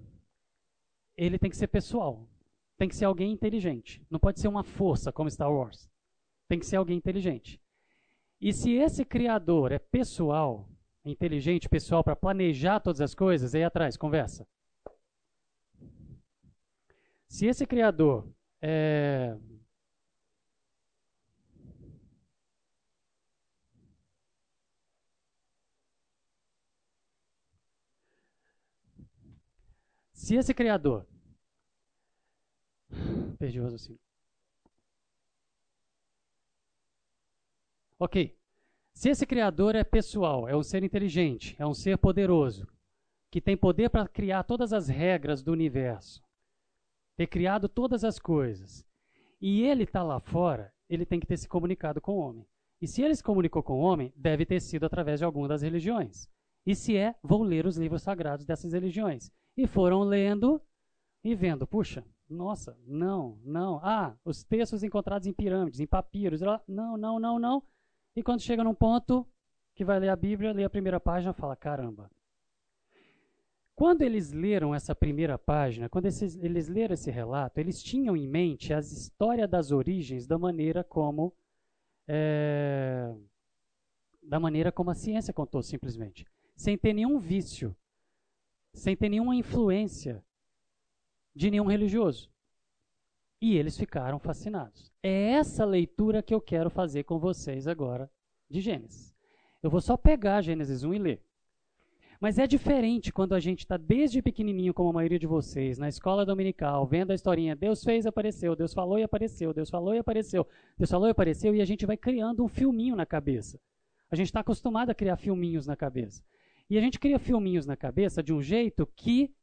ele tem que ser pessoal, tem que ser alguém inteligente, não pode ser uma força como Star Wars. Tem que ser alguém inteligente. E se esse criador é pessoal, inteligente, pessoal para planejar todas as coisas, aí atrás, conversa. Se esse criador é Se esse criador. Perdi o raciocínio. Ok. Se esse criador é pessoal, é um ser inteligente, é um ser poderoso, que tem poder para criar todas as regras do universo, ter criado todas as coisas, e ele está lá fora, ele tem que ter se comunicado com o homem. E se ele se comunicou com o homem, deve ter sido através de alguma das religiões. E se é, vou ler os livros sagrados dessas religiões. E foram lendo e vendo, puxa, nossa, não, não. Ah, os textos encontrados em pirâmides, em papiros, não, não, não, não. E quando chega num ponto que vai ler a Bíblia, lê a primeira página, fala, caramba. Quando eles leram essa primeira página, quando esses, eles leram esse relato, eles tinham em mente a história das origens da maneira como é, da maneira como a ciência contou simplesmente, sem ter nenhum vício, sem ter nenhuma influência de nenhum religioso. E eles ficaram fascinados. É essa leitura que eu quero fazer com vocês agora de Gênesis. Eu vou só pegar Gênesis 1 e ler. Mas é diferente quando a gente está desde pequenininho, como a maioria de vocês, na escola dominical, vendo a historinha, Deus fez, apareceu, Deus falou e apareceu, Deus falou e apareceu, Deus falou e apareceu, e a gente vai criando um filminho na cabeça. A gente está acostumado a criar filminhos na cabeça. E a gente cria filminhos na cabeça de um jeito que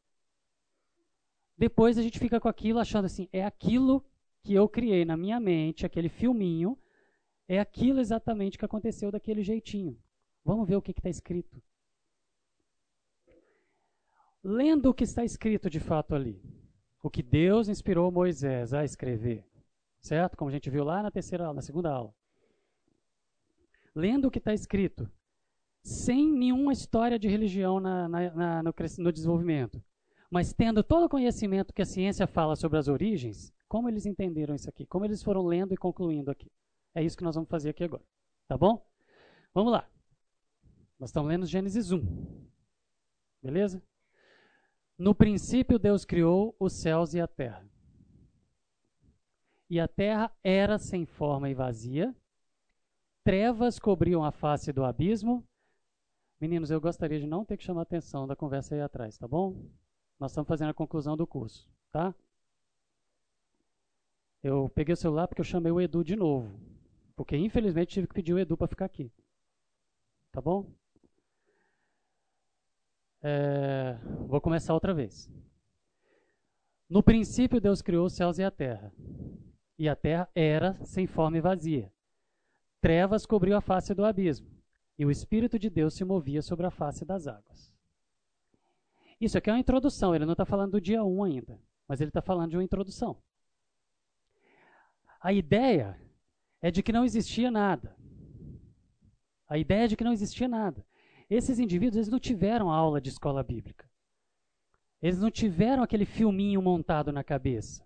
depois a gente fica com aquilo achando assim, é aquilo que eu criei na minha mente, aquele filminho, é aquilo exatamente que aconteceu daquele jeitinho. Vamos ver o que está escrito. Lendo o que está escrito de fato ali, o que Deus inspirou Moisés a escrever, certo? Como a gente viu lá na terceira aula, na segunda aula. Lendo o que está escrito, sem nenhuma história de religião na, na, na, no, no desenvolvimento, mas tendo todo o conhecimento que a ciência fala sobre as origens, como eles entenderam isso aqui? Como eles foram lendo e concluindo aqui? É isso que nós vamos fazer aqui agora. Tá bom? Vamos lá. Nós estamos lendo Gênesis 1. Beleza? No princípio, Deus criou os céus e a terra. E a terra era sem forma e vazia. Trevas cobriam a face do abismo Meninos, eu gostaria de não ter que chamar a atenção da conversa aí atrás, tá bom? Nós estamos fazendo a conclusão do curso, tá? Eu peguei o celular porque eu chamei o Edu de novo. Porque infelizmente tive que pedir o Edu para ficar aqui. Tá bom? É, vou começar outra vez. No princípio, Deus criou os céus e a terra. E a terra era sem forma e vazia. Trevas cobriu a face do abismo e o Espírito de Deus se movia sobre a face das águas. Isso aqui é uma introdução, ele não está falando do dia 1 ainda, mas ele está falando de uma introdução. A ideia é de que não existia nada. A ideia é de que não existia nada. Esses indivíduos eles não tiveram aula de escola bíblica. Eles não tiveram aquele filminho montado na cabeça.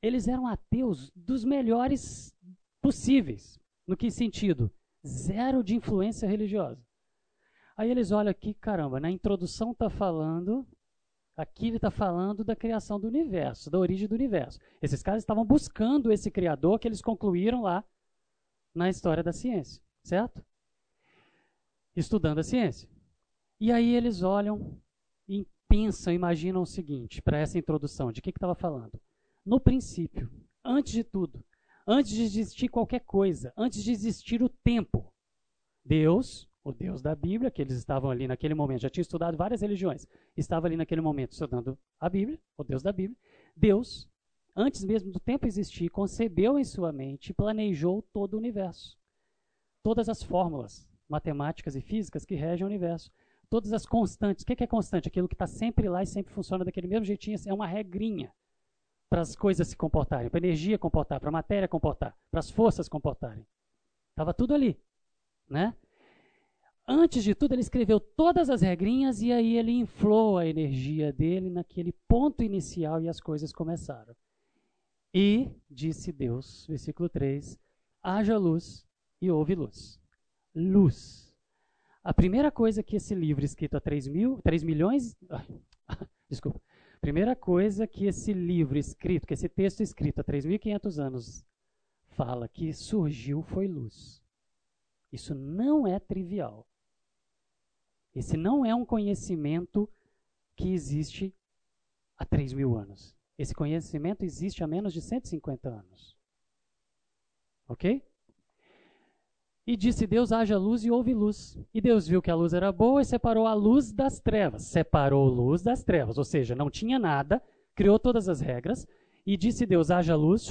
Eles eram ateus dos melhores possíveis. No que sentido? Zero de influência religiosa. Aí eles olham aqui, caramba, na introdução está falando, aqui ele está falando da criação do universo, da origem do universo. Esses caras estavam buscando esse criador que eles concluíram lá na história da ciência, certo? Estudando a ciência. E aí eles olham e pensam, imaginam o seguinte, para essa introdução, de que estava falando? No princípio, antes de tudo, antes de existir qualquer coisa, antes de existir o tempo, Deus o Deus da Bíblia, que eles estavam ali naquele momento, já tinham estudado várias religiões, estava ali naquele momento estudando a Bíblia, o Deus da Bíblia. Deus, antes mesmo do tempo existir, concebeu em sua mente e planejou todo o universo. Todas as fórmulas matemáticas e físicas que regem o universo. Todas as constantes. O que é constante? Aquilo que está sempre lá e sempre funciona daquele mesmo jeitinho. É uma regrinha para as coisas se comportarem, para a energia comportar, para a matéria comportar, para as forças comportarem. Estava tudo ali. Né? Antes de tudo, ele escreveu todas as regrinhas e aí ele inflou a energia dele naquele ponto inicial e as coisas começaram. E disse Deus, versículo 3: haja luz e houve luz. Luz. A primeira coisa que esse livro escrito há 3, mil, 3 milhões. [LAUGHS] desculpa. Primeira coisa que esse livro escrito, que esse texto escrito há 3.500 anos fala que surgiu foi luz. Isso não é trivial. Esse não é um conhecimento que existe há 3 mil anos. Esse conhecimento existe há menos de 150 anos. Ok? E disse Deus: haja luz e houve luz. E Deus viu que a luz era boa e separou a luz das trevas. Separou luz das trevas, ou seja, não tinha nada, criou todas as regras. E disse Deus: haja luz,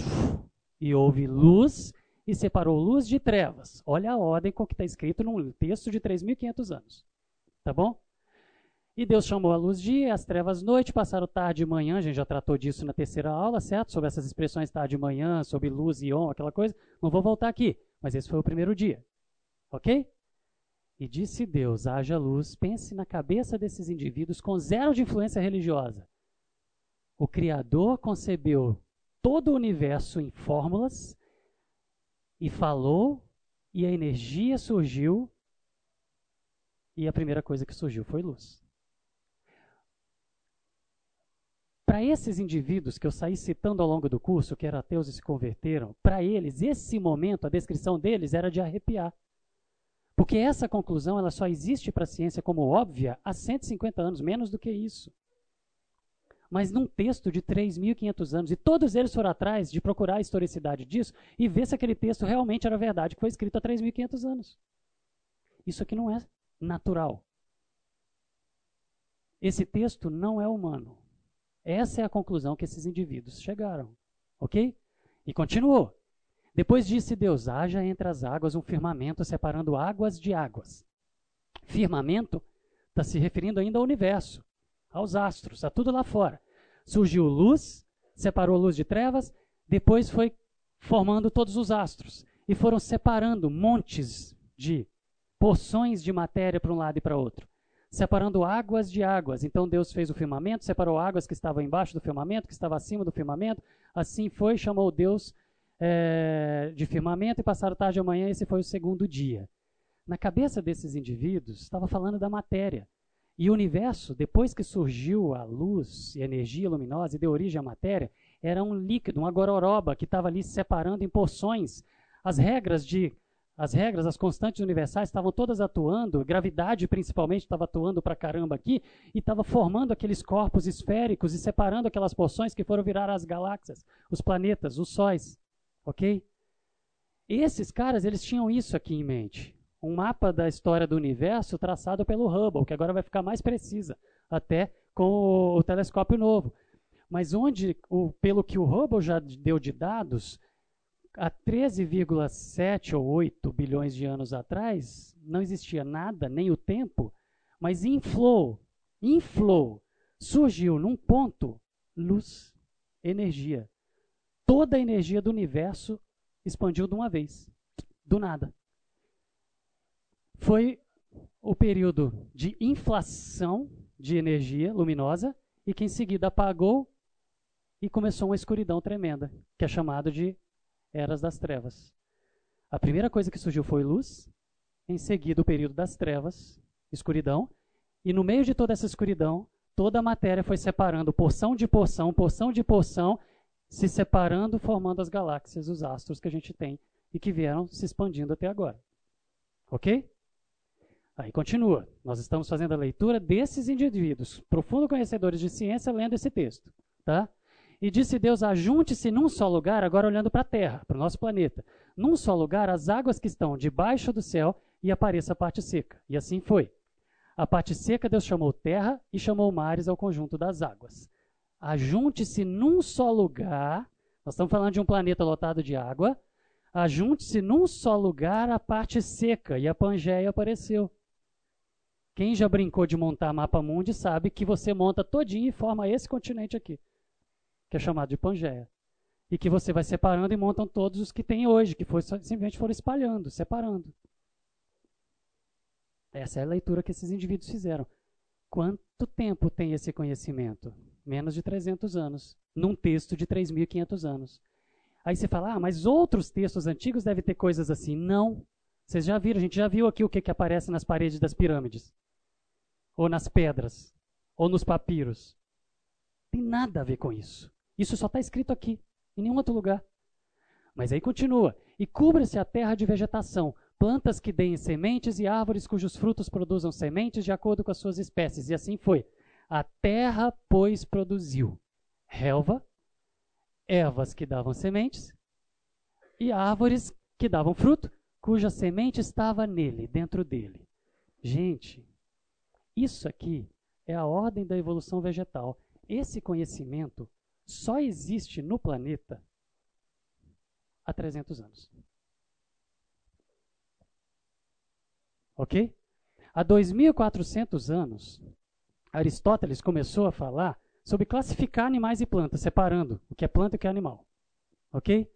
e houve luz, e separou luz de trevas. Olha a ordem com que está escrito num texto de 3.500 anos. Tá bom? E Deus chamou a luz dia, as trevas noite, passaram tarde e manhã, a gente já tratou disso na terceira aula, certo? Sobre essas expressões tarde e manhã, sobre luz e on, aquela coisa. Não vou voltar aqui, mas esse foi o primeiro dia. Ok? E disse Deus: haja luz, pense na cabeça desses indivíduos com zero de influência religiosa. O Criador concebeu todo o universo em fórmulas e falou, e a energia surgiu e a primeira coisa que surgiu foi luz. Para esses indivíduos que eu saí citando ao longo do curso, que eram ateus e se converteram, para eles, esse momento, a descrição deles era de arrepiar. Porque essa conclusão ela só existe para a ciência como óbvia há 150 anos, menos do que isso. Mas num texto de 3.500 anos, e todos eles foram atrás de procurar a historicidade disso e ver se aquele texto realmente era verdade, que foi escrito há 3.500 anos. Isso aqui não é natural. Esse texto não é humano. Essa é a conclusão que esses indivíduos chegaram. Ok? E continuou. Depois disse Deus: haja entre as águas um firmamento separando águas de águas. Firmamento está se referindo ainda ao universo, aos astros, a tudo lá fora. Surgiu luz, separou luz de trevas, depois foi formando todos os astros e foram separando montes de porções de matéria para um lado e para outro, separando águas de águas. Então Deus fez o firmamento, separou águas que estavam embaixo do firmamento, que estavam acima do firmamento. Assim foi, chamou Deus é, de firmamento e passaram tarde e manhã. Esse foi o segundo dia. Na cabeça desses indivíduos, estava falando da matéria. E o universo, depois que surgiu a luz e a energia luminosa e deu origem à matéria, era um líquido, uma gororoba que estava ali separando em porções. As regras de as regras, as constantes universais estavam todas atuando, gravidade principalmente estava atuando para caramba aqui, e estava formando aqueles corpos esféricos e separando aquelas porções que foram virar as galáxias, os planetas, os sóis. Ok? Esses caras, eles tinham isso aqui em mente. Um mapa da história do universo traçado pelo Hubble, que agora vai ficar mais precisa, até com o, o telescópio novo. Mas onde, o, pelo que o Hubble já deu de dados, há 13,7 ou 8 bilhões de anos atrás, não existia nada, nem o tempo, mas inflou, inflou, surgiu num ponto luz, energia. Toda a energia do universo expandiu de uma vez, do nada. Foi o período de inflação de energia luminosa e que em seguida apagou e começou uma escuridão tremenda, que é chamado de Eras das Trevas. A primeira coisa que surgiu foi luz, em seguida o período das trevas, escuridão, e no meio de toda essa escuridão, toda a matéria foi separando porção de porção, porção de porção, se separando, formando as galáxias, os astros que a gente tem e que vieram se expandindo até agora. Ok? Aí continua. Nós estamos fazendo a leitura desses indivíduos, profundos conhecedores de ciência, lendo esse texto. Tá? E disse Deus: Ajunte-se num só lugar, agora olhando para a Terra, para o nosso planeta, num só lugar as águas que estão debaixo do céu e apareça a parte seca. E assim foi. A parte seca Deus chamou terra e chamou mares ao conjunto das águas. Ajunte-se num só lugar. Nós estamos falando de um planeta lotado de água. Ajunte-se num só lugar a parte seca. E a Pangeia apareceu. Quem já brincou de montar mapa mundi sabe que você monta todinho e forma esse continente aqui que é chamado de Pangeia. E que você vai separando e montam todos os que tem hoje, que foi, simplesmente foram espalhando, separando. Essa é a leitura que esses indivíduos fizeram. Quanto tempo tem esse conhecimento? Menos de 300 anos, num texto de 3.500 anos. Aí você fala, ah, mas outros textos antigos devem ter coisas assim. Não. Vocês já viram, a gente já viu aqui o que, que aparece nas paredes das pirâmides. Ou nas pedras. Ou nos papiros. Tem nada a ver com isso. Isso só está escrito aqui, em nenhum outro lugar. Mas aí continua: e cubra-se a terra de vegetação, plantas que deem sementes e árvores cujos frutos produzam sementes de acordo com as suas espécies. E assim foi. A terra, pois, produziu relva, ervas que davam sementes e árvores que davam fruto, cuja semente estava nele, dentro dele. Gente, isso aqui é a ordem da evolução vegetal. Esse conhecimento só existe no planeta há 300 anos. Ok? Há 2.400 anos, Aristóteles começou a falar sobre classificar animais e plantas, separando o que é planta e o que é animal. Ok?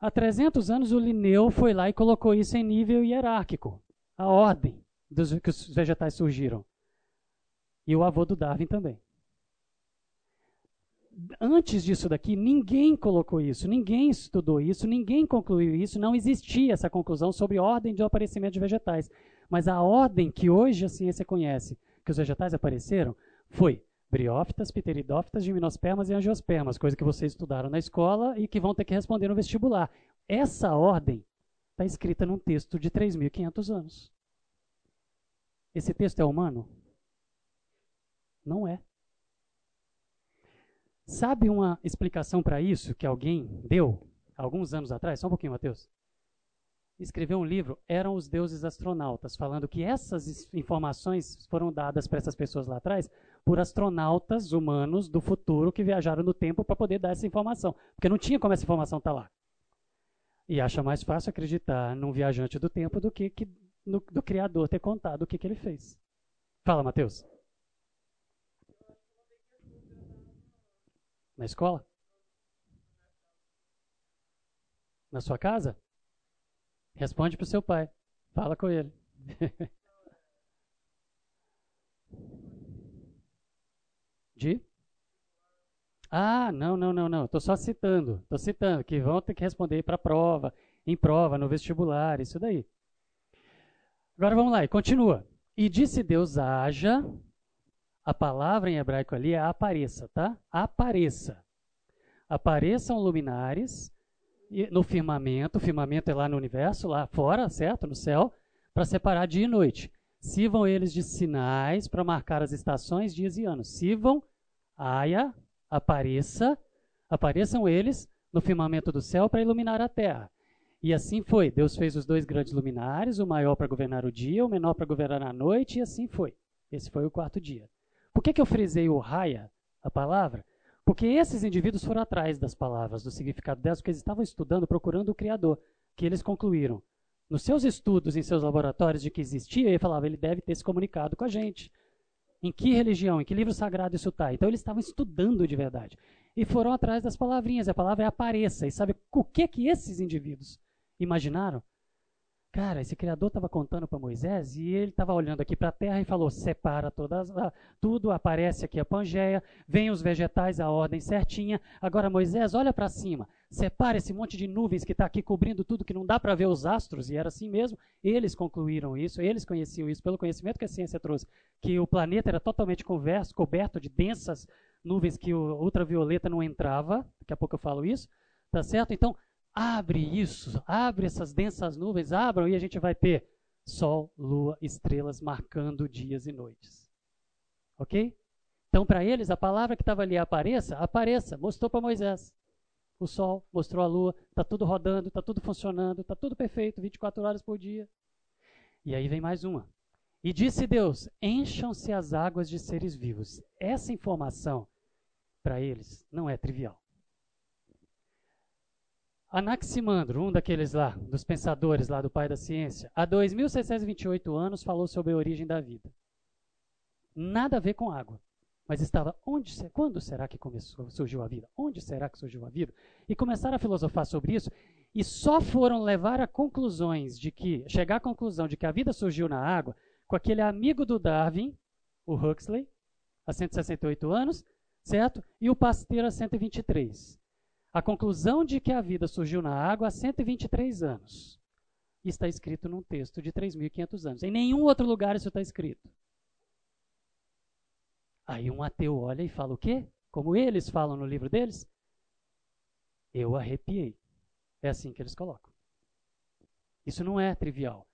Há 300 anos, o Linneu foi lá e colocou isso em nível hierárquico, a ordem dos que os vegetais surgiram. E o avô do Darwin também antes disso daqui, ninguém colocou isso, ninguém estudou isso, ninguém concluiu isso, não existia essa conclusão sobre ordem de aparecimento de vegetais. Mas a ordem que hoje a ciência conhece, que os vegetais apareceram, foi briófitas, pteridófitas, gimnospermas e angiospermas, coisa que vocês estudaram na escola e que vão ter que responder no vestibular. Essa ordem está escrita num texto de 3.500 anos. Esse texto é humano? Não é. Sabe uma explicação para isso que alguém deu alguns anos atrás? Só um pouquinho, Mateus. Escreveu um livro, Eram os Deuses Astronautas, falando que essas informações foram dadas para essas pessoas lá atrás por astronautas humanos do futuro que viajaram no tempo para poder dar essa informação. Porque não tinha como essa informação estar tá lá. E acha mais fácil acreditar num viajante do tempo do que, que no, do Criador ter contado o que, que ele fez. Fala, Mateus. Na escola? Na sua casa? Responde para o seu pai. Fala com ele. [LAUGHS] De? Ah, não, não, não, não. Estou só citando. Estou citando que vão ter que responder para prova, em prova, no vestibular, isso daí. Agora vamos lá, e continua. E disse Deus: haja a palavra em hebraico ali é apareça, tá? Apareça. Apareçam luminares no firmamento, o firmamento é lá no universo, lá fora, certo? No céu, para separar dia e noite. Sirvam eles de sinais para marcar as estações, dias e anos. Sirvam, aia, apareça, apareçam eles no firmamento do céu para iluminar a terra. E assim foi. Deus fez os dois grandes luminares, o maior para governar o dia, o menor para governar a noite, e assim foi. Esse foi o quarto dia. Que, que eu frisei o raia, a palavra? Porque esses indivíduos foram atrás das palavras, do significado delas, porque eles estavam estudando, procurando o Criador, que eles concluíram. Nos seus estudos, em seus laboratórios, de que existia, ele falava, ele deve ter se comunicado com a gente. Em que religião, em que livro sagrado isso está? Então eles estavam estudando de verdade. E foram atrás das palavrinhas. A palavra é apareça. E sabe o que que esses indivíduos imaginaram? Cara, esse Criador estava contando para Moisés e ele estava olhando aqui para a terra e falou: separa todas, tudo, aparece aqui a Pangeia, vem os vegetais, a ordem certinha. Agora, Moisés, olha para cima, separa esse monte de nuvens que está aqui cobrindo tudo, que não dá para ver os astros, e era assim mesmo. Eles concluíram isso, eles conheciam isso, pelo conhecimento que a ciência trouxe, que o planeta era totalmente converso, coberto de densas nuvens que o ultravioleta não entrava. Daqui a pouco eu falo isso, tá certo? Então, Abre isso, abre essas densas nuvens, abram e a gente vai ter sol, lua, estrelas marcando dias e noites. Ok? Então, para eles, a palavra que estava ali, apareça, apareça, mostrou para Moisés. O sol, mostrou a lua, está tudo rodando, está tudo funcionando, está tudo perfeito, 24 horas por dia. E aí vem mais uma. E disse Deus: encham-se as águas de seres vivos. Essa informação, para eles, não é trivial. Anaximandro, um daqueles lá, dos pensadores lá do pai da ciência, há 2.628 anos falou sobre a origem da vida. Nada a ver com água. Mas estava, onde, quando será que começou, surgiu a vida? Onde será que surgiu a vida? E começaram a filosofar sobre isso e só foram levar a conclusões de que, chegar à conclusão de que a vida surgiu na água com aquele amigo do Darwin, o Huxley, há 168 anos, certo? E o Pasteur há 123 a conclusão de que a vida surgiu na água há 123 anos. Está escrito num texto de 3.500 anos. Em nenhum outro lugar isso está escrito. Aí um ateu olha e fala o quê? Como eles falam no livro deles? Eu arrepiei. É assim que eles colocam. Isso não é trivial.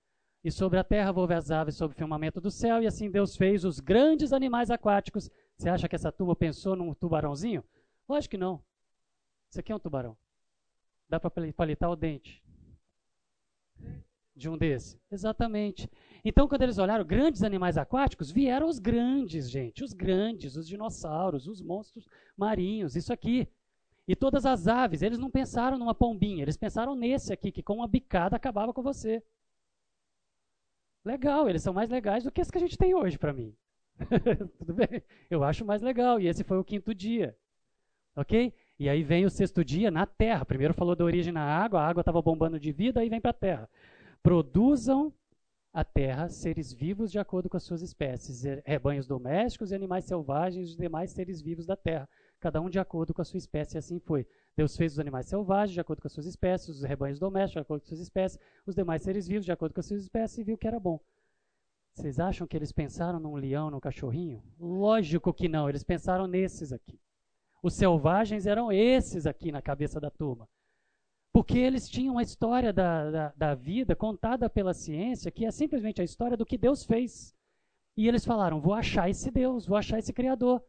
E sobre a terra vou as aves sob o firmamento do céu, e assim Deus fez os grandes animais aquáticos. Você acha que essa turma pensou num tubarãozinho? Lógico que não. Isso aqui é um tubarão. Dá para palitar o dente de um desses. Exatamente. Então, quando eles olharam grandes animais aquáticos, vieram os grandes, gente. Os grandes, os dinossauros, os monstros marinhos, isso aqui. E todas as aves, eles não pensaram numa pombinha, eles pensaram nesse aqui, que com uma bicada acabava com você. Legal, eles são mais legais do que esse que a gente tem hoje para mim. [LAUGHS] Tudo bem? Eu acho mais legal. E esse foi o quinto dia. Ok? E aí vem o sexto dia na terra. Primeiro falou da origem na água, a água estava bombando de vida, aí vem para a terra. Produzam a terra seres vivos de acordo com as suas espécies, rebanhos domésticos e animais selvagens e demais seres vivos da terra, cada um de acordo com a sua espécie, e assim foi. Deus fez os animais selvagens de acordo com as suas espécies, os rebanhos domésticos de acordo com as suas espécies, os demais seres vivos de acordo com as suas espécies e viu que era bom. Vocês acham que eles pensaram num leão, num cachorrinho? Lógico que não, eles pensaram nesses aqui. Os selvagens eram esses aqui na cabeça da turma. Porque eles tinham a história da, da, da, vida contada pela ciência, que é simplesmente a história do que Deus fez. E eles falaram: vou achar esse Deus, vou achar esse Criador.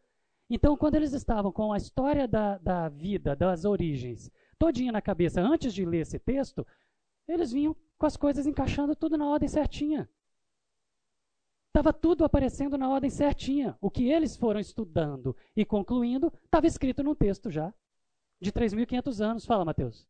Então, quando eles estavam com a história da, da vida, das origens, todinha na cabeça, antes de ler esse texto, eles vinham com as coisas encaixando tudo na ordem certinha. Estava tudo aparecendo na ordem certinha. O que eles foram estudando e concluindo estava escrito num texto já, de 3.500 anos. Fala, Mateus.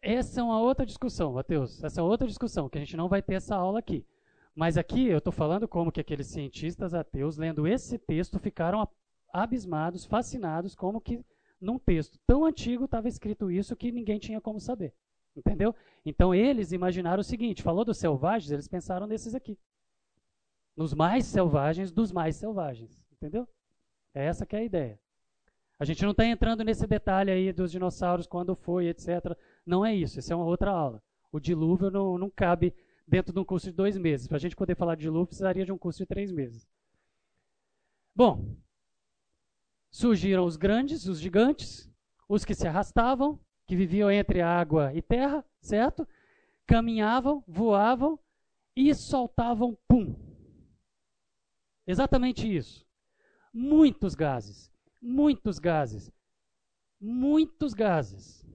Essa é uma outra discussão, Mateus. Essa é outra discussão, que a gente não vai ter essa aula aqui. Mas aqui eu estou falando como que aqueles cientistas ateus, lendo esse texto, ficaram abismados, fascinados, como que num texto tão antigo estava escrito isso que ninguém tinha como saber. Entendeu? Então eles imaginaram o seguinte: falou dos selvagens, eles pensaram nesses aqui. Nos mais selvagens dos mais selvagens. Entendeu? É essa que é a ideia. A gente não está entrando nesse detalhe aí dos dinossauros, quando foi, etc. Não é isso, isso é uma outra aula. O dilúvio não, não cabe dentro de um curso de dois meses. Para a gente poder falar de dilúvio, precisaria de um curso de três meses. Bom, surgiram os grandes, os gigantes, os que se arrastavam, que viviam entre água e terra, certo? Caminhavam, voavam e soltavam pum. Exatamente isso. Muitos gases, muitos gases, muitos gases.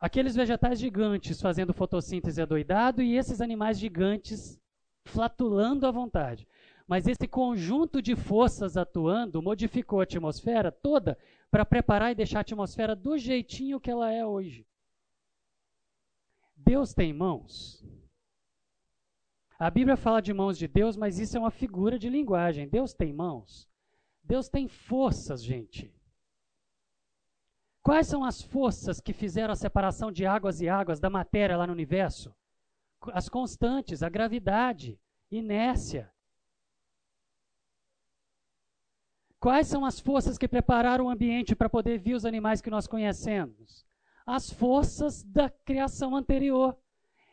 aqueles vegetais gigantes fazendo fotossíntese adoidado e esses animais gigantes flatulando à vontade. Mas esse conjunto de forças atuando modificou a atmosfera toda para preparar e deixar a atmosfera do jeitinho que ela é hoje. Deus tem mãos? A Bíblia fala de mãos de Deus, mas isso é uma figura de linguagem. Deus tem mãos? Deus tem forças, gente. Quais são as forças que fizeram a separação de águas e águas da matéria lá no universo? As constantes, a gravidade, inércia. Quais são as forças que prepararam o ambiente para poder vir os animais que nós conhecemos? As forças da criação anterior.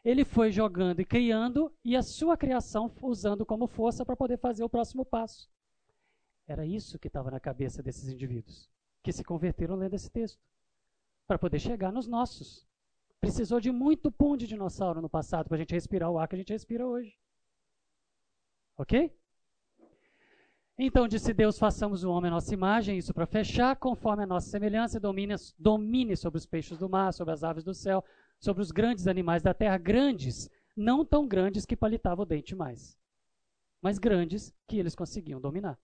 Ele foi jogando e criando, e a sua criação usando como força para poder fazer o próximo passo. Era isso que estava na cabeça desses indivíduos que se converteram lendo esse texto, para poder chegar nos nossos. Precisou de muito pum de dinossauro no passado para a gente respirar o ar que a gente respira hoje. Ok? Então disse Deus: façamos o homem a nossa imagem, isso para fechar, conforme a nossa semelhança, domine, domine sobre os peixes do mar, sobre as aves do céu, sobre os grandes animais da terra, grandes, não tão grandes que palitavam o dente mais, mas grandes que eles conseguiam dominar.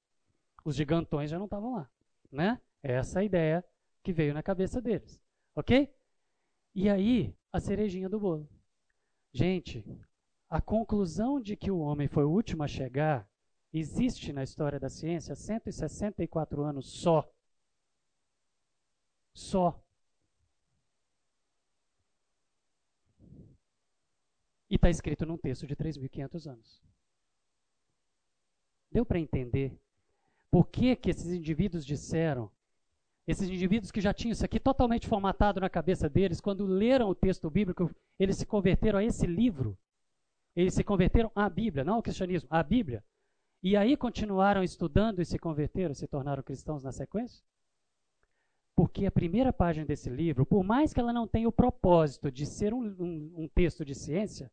Os gigantões já não estavam lá, né? Essa é a ideia que veio na cabeça deles. Ok? E aí, a cerejinha do bolo. Gente, a conclusão de que o homem foi o último a chegar existe na história da ciência há 164 anos só. Só. E está escrito num texto de 3.500 anos. Deu para entender por que, que esses indivíduos disseram esses indivíduos que já tinham isso aqui totalmente formatado na cabeça deles, quando leram o texto bíblico, eles se converteram a esse livro. Eles se converteram à Bíblia, não ao cristianismo, à Bíblia. E aí continuaram estudando e se converteram, se tornaram cristãos na sequência? Porque a primeira página desse livro, por mais que ela não tenha o propósito de ser um, um, um texto de ciência,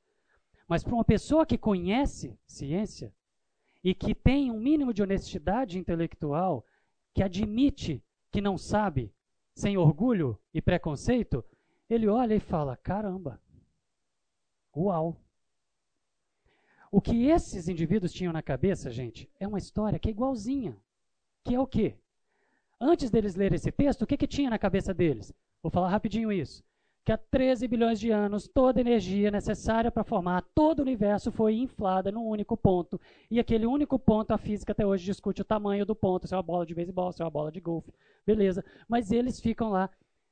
mas para uma pessoa que conhece ciência e que tem um mínimo de honestidade intelectual, que admite que não sabe, sem orgulho e preconceito, ele olha e fala: caramba, uau. O que esses indivíduos tinham na cabeça, gente, é uma história que é igualzinha. Que é o quê? Antes deles lerem esse texto, o que, que tinha na cabeça deles? Vou falar rapidinho isso que há 13 bilhões de anos toda a energia necessária para formar todo o universo foi inflada num único ponto. E aquele único ponto, a física até hoje discute o tamanho do ponto, se é uma bola de beisebol, se é uma bola de golfe, beleza. Mas eles ficam lá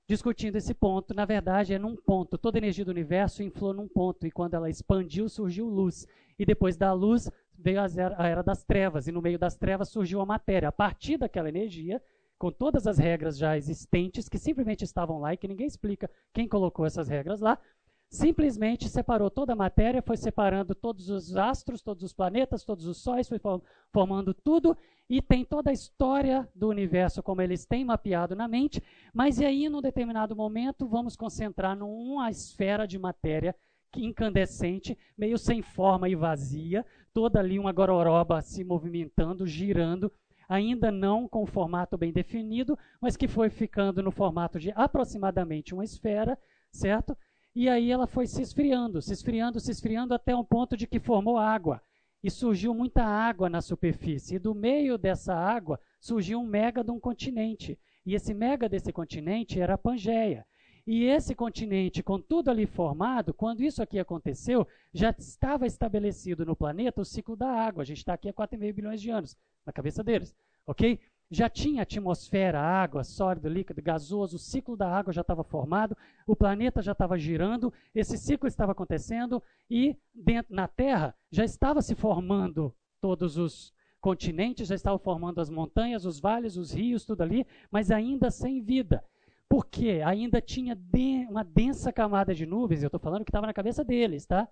discutindo esse ponto. Na verdade, é num ponto. Toda a energia do universo inflou num ponto. E quando ela expandiu, surgiu luz. E depois da luz veio a era das trevas. E no meio das trevas surgiu a matéria. A partir daquela energia, com todas as regras já existentes, que simplesmente estavam lá e que ninguém explica quem colocou essas regras lá, simplesmente separou toda a matéria, foi separando todos os astros, todos os planetas, todos os sóis, foi formando tudo e tem toda a história do universo como eles têm mapeado na mente, mas e aí, num determinado momento, vamos concentrar numa esfera de matéria incandescente, meio sem forma e vazia, toda ali uma gororoba se movimentando, girando, ainda não com o formato bem definido, mas que foi ficando no formato de aproximadamente uma esfera, certo? E aí ela foi se esfriando, se esfriando, se esfriando até um ponto de que formou água. E surgiu muita água na superfície. E do meio dessa água surgiu um mega de um continente. E esse mega desse continente era a Pangeia. E esse continente, com tudo ali formado, quando isso aqui aconteceu, já estava estabelecido no planeta o ciclo da água. A gente está aqui há 4,5 bilhões de anos, na cabeça deles, ok? Já tinha atmosfera, água, sólido, líquido, gasoso, o ciclo da água já estava formado, o planeta já estava girando, esse ciclo estava acontecendo e dentro, na Terra já estava se formando todos os continentes, já estavam formando as montanhas, os vales, os rios, tudo ali, mas ainda sem vida. Porque ainda tinha uma densa camada de nuvens, eu estou falando que estava na cabeça deles, tá?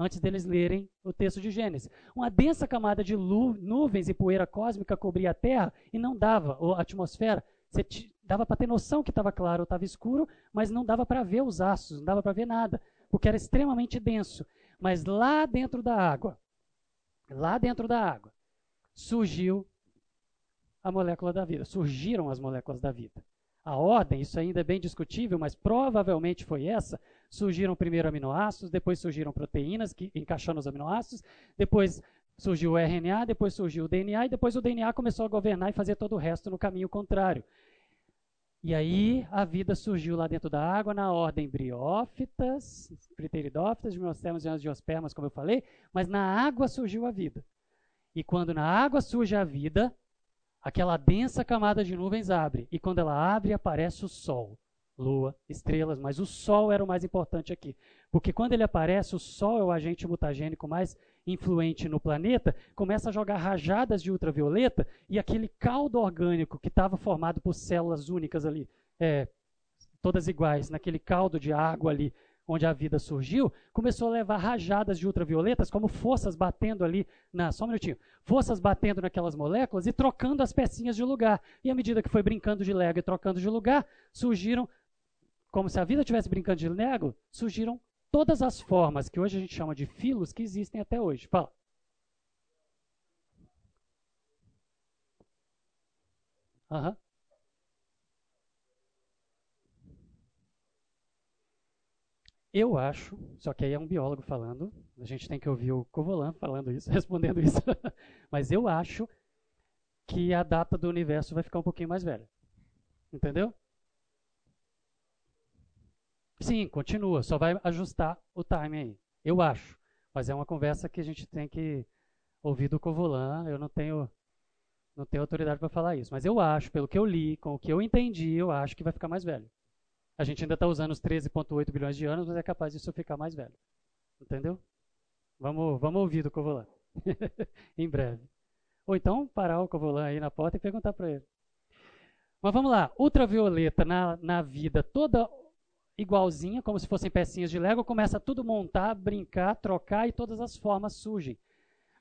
Antes deles lerem o texto de Gênesis. Uma densa camada de nuvens e poeira cósmica cobria a Terra e não dava, a atmosfera, você dava para ter noção que estava claro ou estava escuro, mas não dava para ver os aços, não dava para ver nada, porque era extremamente denso. Mas lá dentro da água, lá dentro da água, surgiu a molécula da vida, surgiram as moléculas da vida a ordem, isso ainda é bem discutível, mas provavelmente foi essa. Surgiram primeiro aminoácidos, depois surgiram proteínas que encaixando os aminoácidos, depois surgiu o RNA, depois surgiu o DNA e depois o DNA começou a governar e fazer todo o resto no caminho contrário. E aí a vida surgiu lá dentro da água na ordem briófitas, pteridófitas, gimnospermas e angiospermas, como eu falei, mas na água surgiu a vida. E quando na água surge a vida, aquela densa camada de nuvens abre. E quando ela abre, aparece o Sol, Lua, estrelas. Mas o Sol era o mais importante aqui. Porque quando ele aparece, o Sol é o agente mutagênico mais influente no planeta, começa a jogar rajadas de ultravioleta e aquele caldo orgânico que estava formado por células únicas ali, é, todas iguais, naquele caldo de água ali onde a vida surgiu, começou a levar rajadas de ultravioletas como forças batendo ali na, só um minutinho, forças batendo naquelas moléculas e trocando as pecinhas de lugar. E à medida que foi brincando de Lego e trocando de lugar, surgiram como se a vida estivesse brincando de Lego, surgiram todas as formas que hoje a gente chama de filos que existem até hoje. Fala. Uhum. Eu acho, só que aí é um biólogo falando, a gente tem que ouvir o Covolan falando isso, [LAUGHS] respondendo isso, mas eu acho que a data do universo vai ficar um pouquinho mais velha. Entendeu? Sim, continua, só vai ajustar o time aí. Eu acho. Mas é uma conversa que a gente tem que ouvir do Covolan. Eu não tenho, não tenho autoridade para falar isso. Mas eu acho, pelo que eu li, com o que eu entendi, eu acho que vai ficar mais velho. A gente ainda está usando os 13,8 bilhões de anos, mas é capaz disso ficar mais velho. Entendeu? Vamos, vamos ouvir do Covolan. [LAUGHS] em breve. Ou então parar o Covolan aí na porta e perguntar para ele. Mas vamos lá. Ultravioleta na, na vida toda igualzinha, como se fossem pecinhas de Lego, começa tudo montar, brincar, trocar e todas as formas surgem.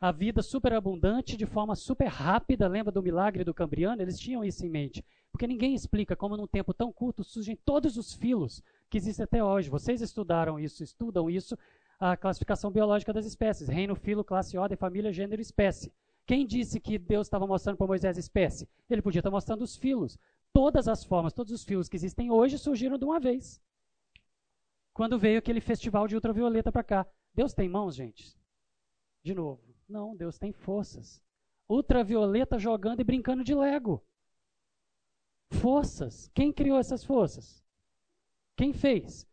A vida super abundante de forma super rápida, lembra do milagre do Cambriano? Eles tinham isso em mente. Porque ninguém explica como num tempo tão curto surgem todos os filos que existem até hoje. Vocês estudaram isso, estudam isso, a classificação biológica das espécies. Reino, filo, classe, ordem, família, gênero, espécie. Quem disse que Deus estava mostrando para Moisés a espécie? Ele podia estar mostrando os filos. Todas as formas, todos os filos que existem hoje surgiram de uma vez quando veio aquele festival de ultravioleta para cá. Deus tem mãos, gente? De novo. Não, Deus tem forças. Ultravioleta jogando e brincando de Lego. Forças. Quem criou essas forças? Quem fez?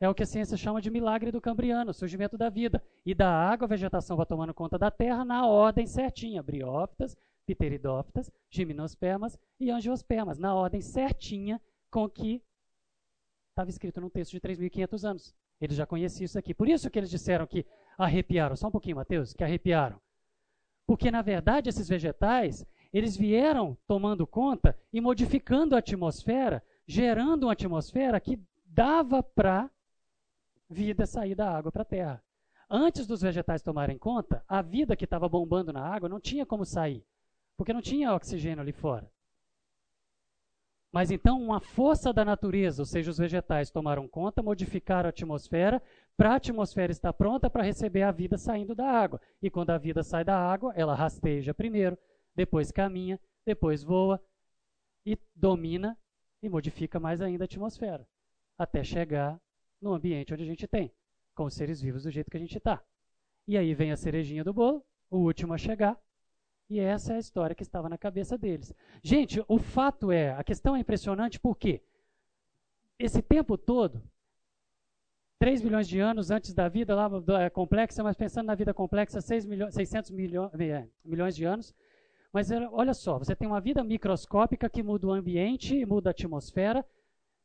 É o que a ciência chama de milagre do Cambriano, surgimento da vida. E da água, a vegetação vai tomando conta da terra na ordem certinha. Briófitas, pteridófitas, gimnospermas e angiospermas. Na ordem certinha com que estava escrito num texto de 3.500 anos. Eles já conheciam isso aqui. Por isso que eles disseram que arrepiaram. Só um pouquinho, Mateus, que arrepiaram. Porque, na verdade, esses vegetais, eles vieram tomando conta e modificando a atmosfera, gerando uma atmosfera que dava para vida sair da água para a terra. Antes dos vegetais tomarem conta, a vida que estava bombando na água não tinha como sair, porque não tinha oxigênio ali fora. Mas então uma força da natureza, ou seja, os vegetais tomaram conta, modificaram a atmosfera, para a atmosfera estar pronta para receber a vida saindo da água. E quando a vida sai da água, ela rasteja primeiro, depois caminha, depois voa e domina e modifica mais ainda a atmosfera, até chegar no ambiente onde a gente tem, com os seres vivos do jeito que a gente está. E aí vem a cerejinha do bolo, o último a chegar, e essa é a história que estava na cabeça deles. Gente, o fato é, a questão é impressionante porque esse tempo todo, 3 milhões de anos antes da vida lá é complexa, mas pensando na vida complexa, 6 milho, 600 milho, é, milhões de anos. Mas olha só, você tem uma vida microscópica que muda o ambiente e muda a atmosfera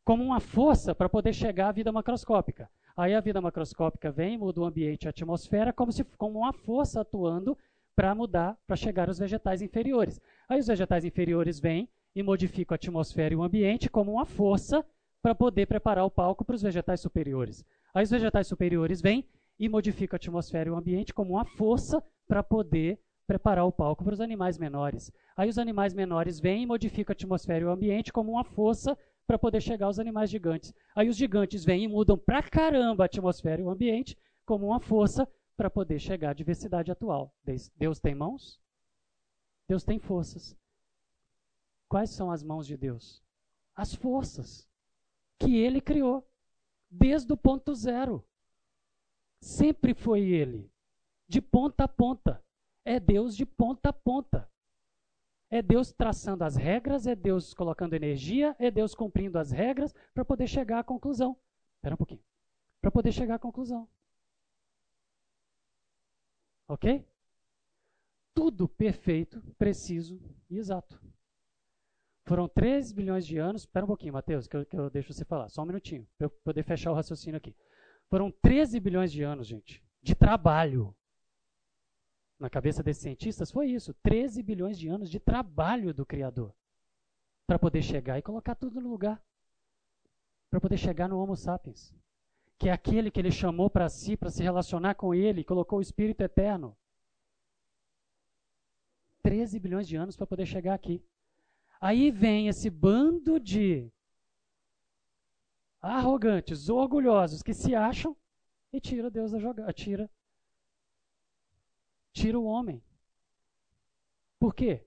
como uma força para poder chegar à vida macroscópica. Aí a vida macroscópica vem, muda o ambiente e a atmosfera como se como uma força atuando para mudar, para chegar aos vegetais inferiores. Aí os vegetais inferiores vêm e modificam a atmosfera e o ambiente como uma força para poder preparar o palco para os vegetais superiores. Aí os vegetais superiores vêm e modificam a atmosfera e o ambiente como uma força para poder preparar o palco para os animais menores. Aí os animais menores vêm e modificam a atmosfera e o ambiente como uma força para poder chegar aos animais gigantes. Aí os gigantes vêm e mudam pra caramba a atmosfera e o ambiente como uma força para poder chegar à diversidade atual. Deus tem mãos? Deus tem forças. Quais são as mãos de Deus? as forças que ele criou, desde o ponto zero. Sempre foi ele, de ponta a ponta. É Deus de ponta a ponta. É Deus traçando as regras, é Deus colocando energia, é Deus cumprindo as regras para poder chegar à conclusão. Espera um pouquinho. Para poder chegar à conclusão. Ok? Tudo perfeito, preciso e exato. Foram 3 bilhões de anos. Espera um pouquinho, Mateus, que eu, que eu deixo você falar. Só um minutinho, para eu poder fechar o raciocínio aqui. Foram 13 bilhões de anos, gente, de trabalho. Na cabeça desses cientistas foi isso: 13 bilhões de anos de trabalho do Criador. Para poder chegar e colocar tudo no lugar. Para poder chegar no Homo sapiens. Que é aquele que ele chamou para si, para se relacionar com ele, colocou o Espírito eterno. 13 bilhões de anos para poder chegar aqui. Aí vem esse bando de arrogantes, orgulhosos que se acham e tira Deus da jogada, tira tira o homem. Por quê?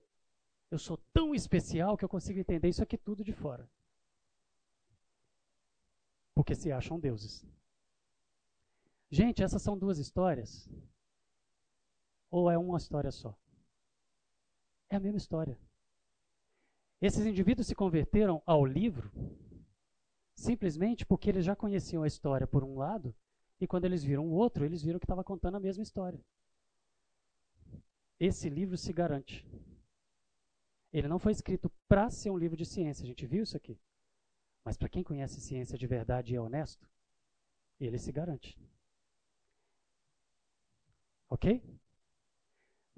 Eu sou tão especial que eu consigo entender isso aqui tudo de fora. Porque se acham deuses. Gente, essas são duas histórias? Ou é uma história só? É a mesma história. Esses indivíduos se converteram ao livro simplesmente porque eles já conheciam a história por um lado, e quando eles viram o outro, eles viram que estava contando a mesma história. Esse livro se garante. Ele não foi escrito para ser um livro de ciência, a gente viu isso aqui. Mas para quem conhece ciência de verdade e é honesto, ele se garante. Ok?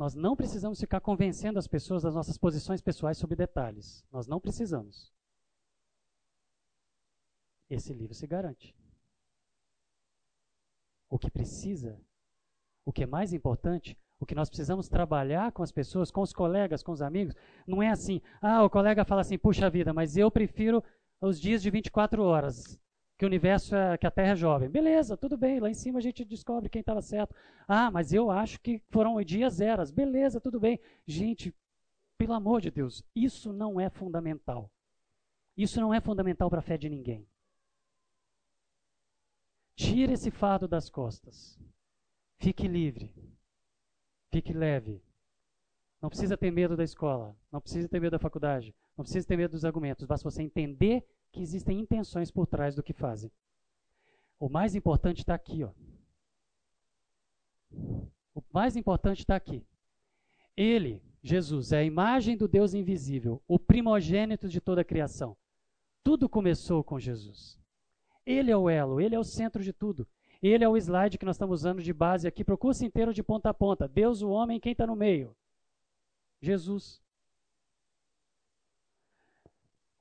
Nós não precisamos ficar convencendo as pessoas das nossas posições pessoais sobre detalhes. Nós não precisamos. Esse livro se garante. O que precisa, o que é mais importante, o que nós precisamos trabalhar com as pessoas, com os colegas, com os amigos, não é assim, ah, o colega fala assim, puxa vida, mas eu prefiro os dias de 24 horas que o universo é, que a Terra é jovem. Beleza, tudo bem, lá em cima a gente descobre quem estava certo. Ah, mas eu acho que foram dias eras. Beleza, tudo bem. Gente, pelo amor de Deus, isso não é fundamental. Isso não é fundamental para a fé de ninguém. Tire esse fardo das costas. Fique livre. Fique leve. Não precisa ter medo da escola. Não precisa ter medo da faculdade. Não precisa ter medo dos argumentos. Basta você entender que existem intenções por trás do que fazem. O mais importante está aqui, ó. O mais importante está aqui. Ele, Jesus, é a imagem do Deus invisível, o primogênito de toda a criação. Tudo começou com Jesus. Ele é o elo, ele é o centro de tudo. Ele é o slide que nós estamos usando de base aqui para o curso inteiro de ponta a ponta. Deus, o homem, quem está no meio? Jesus.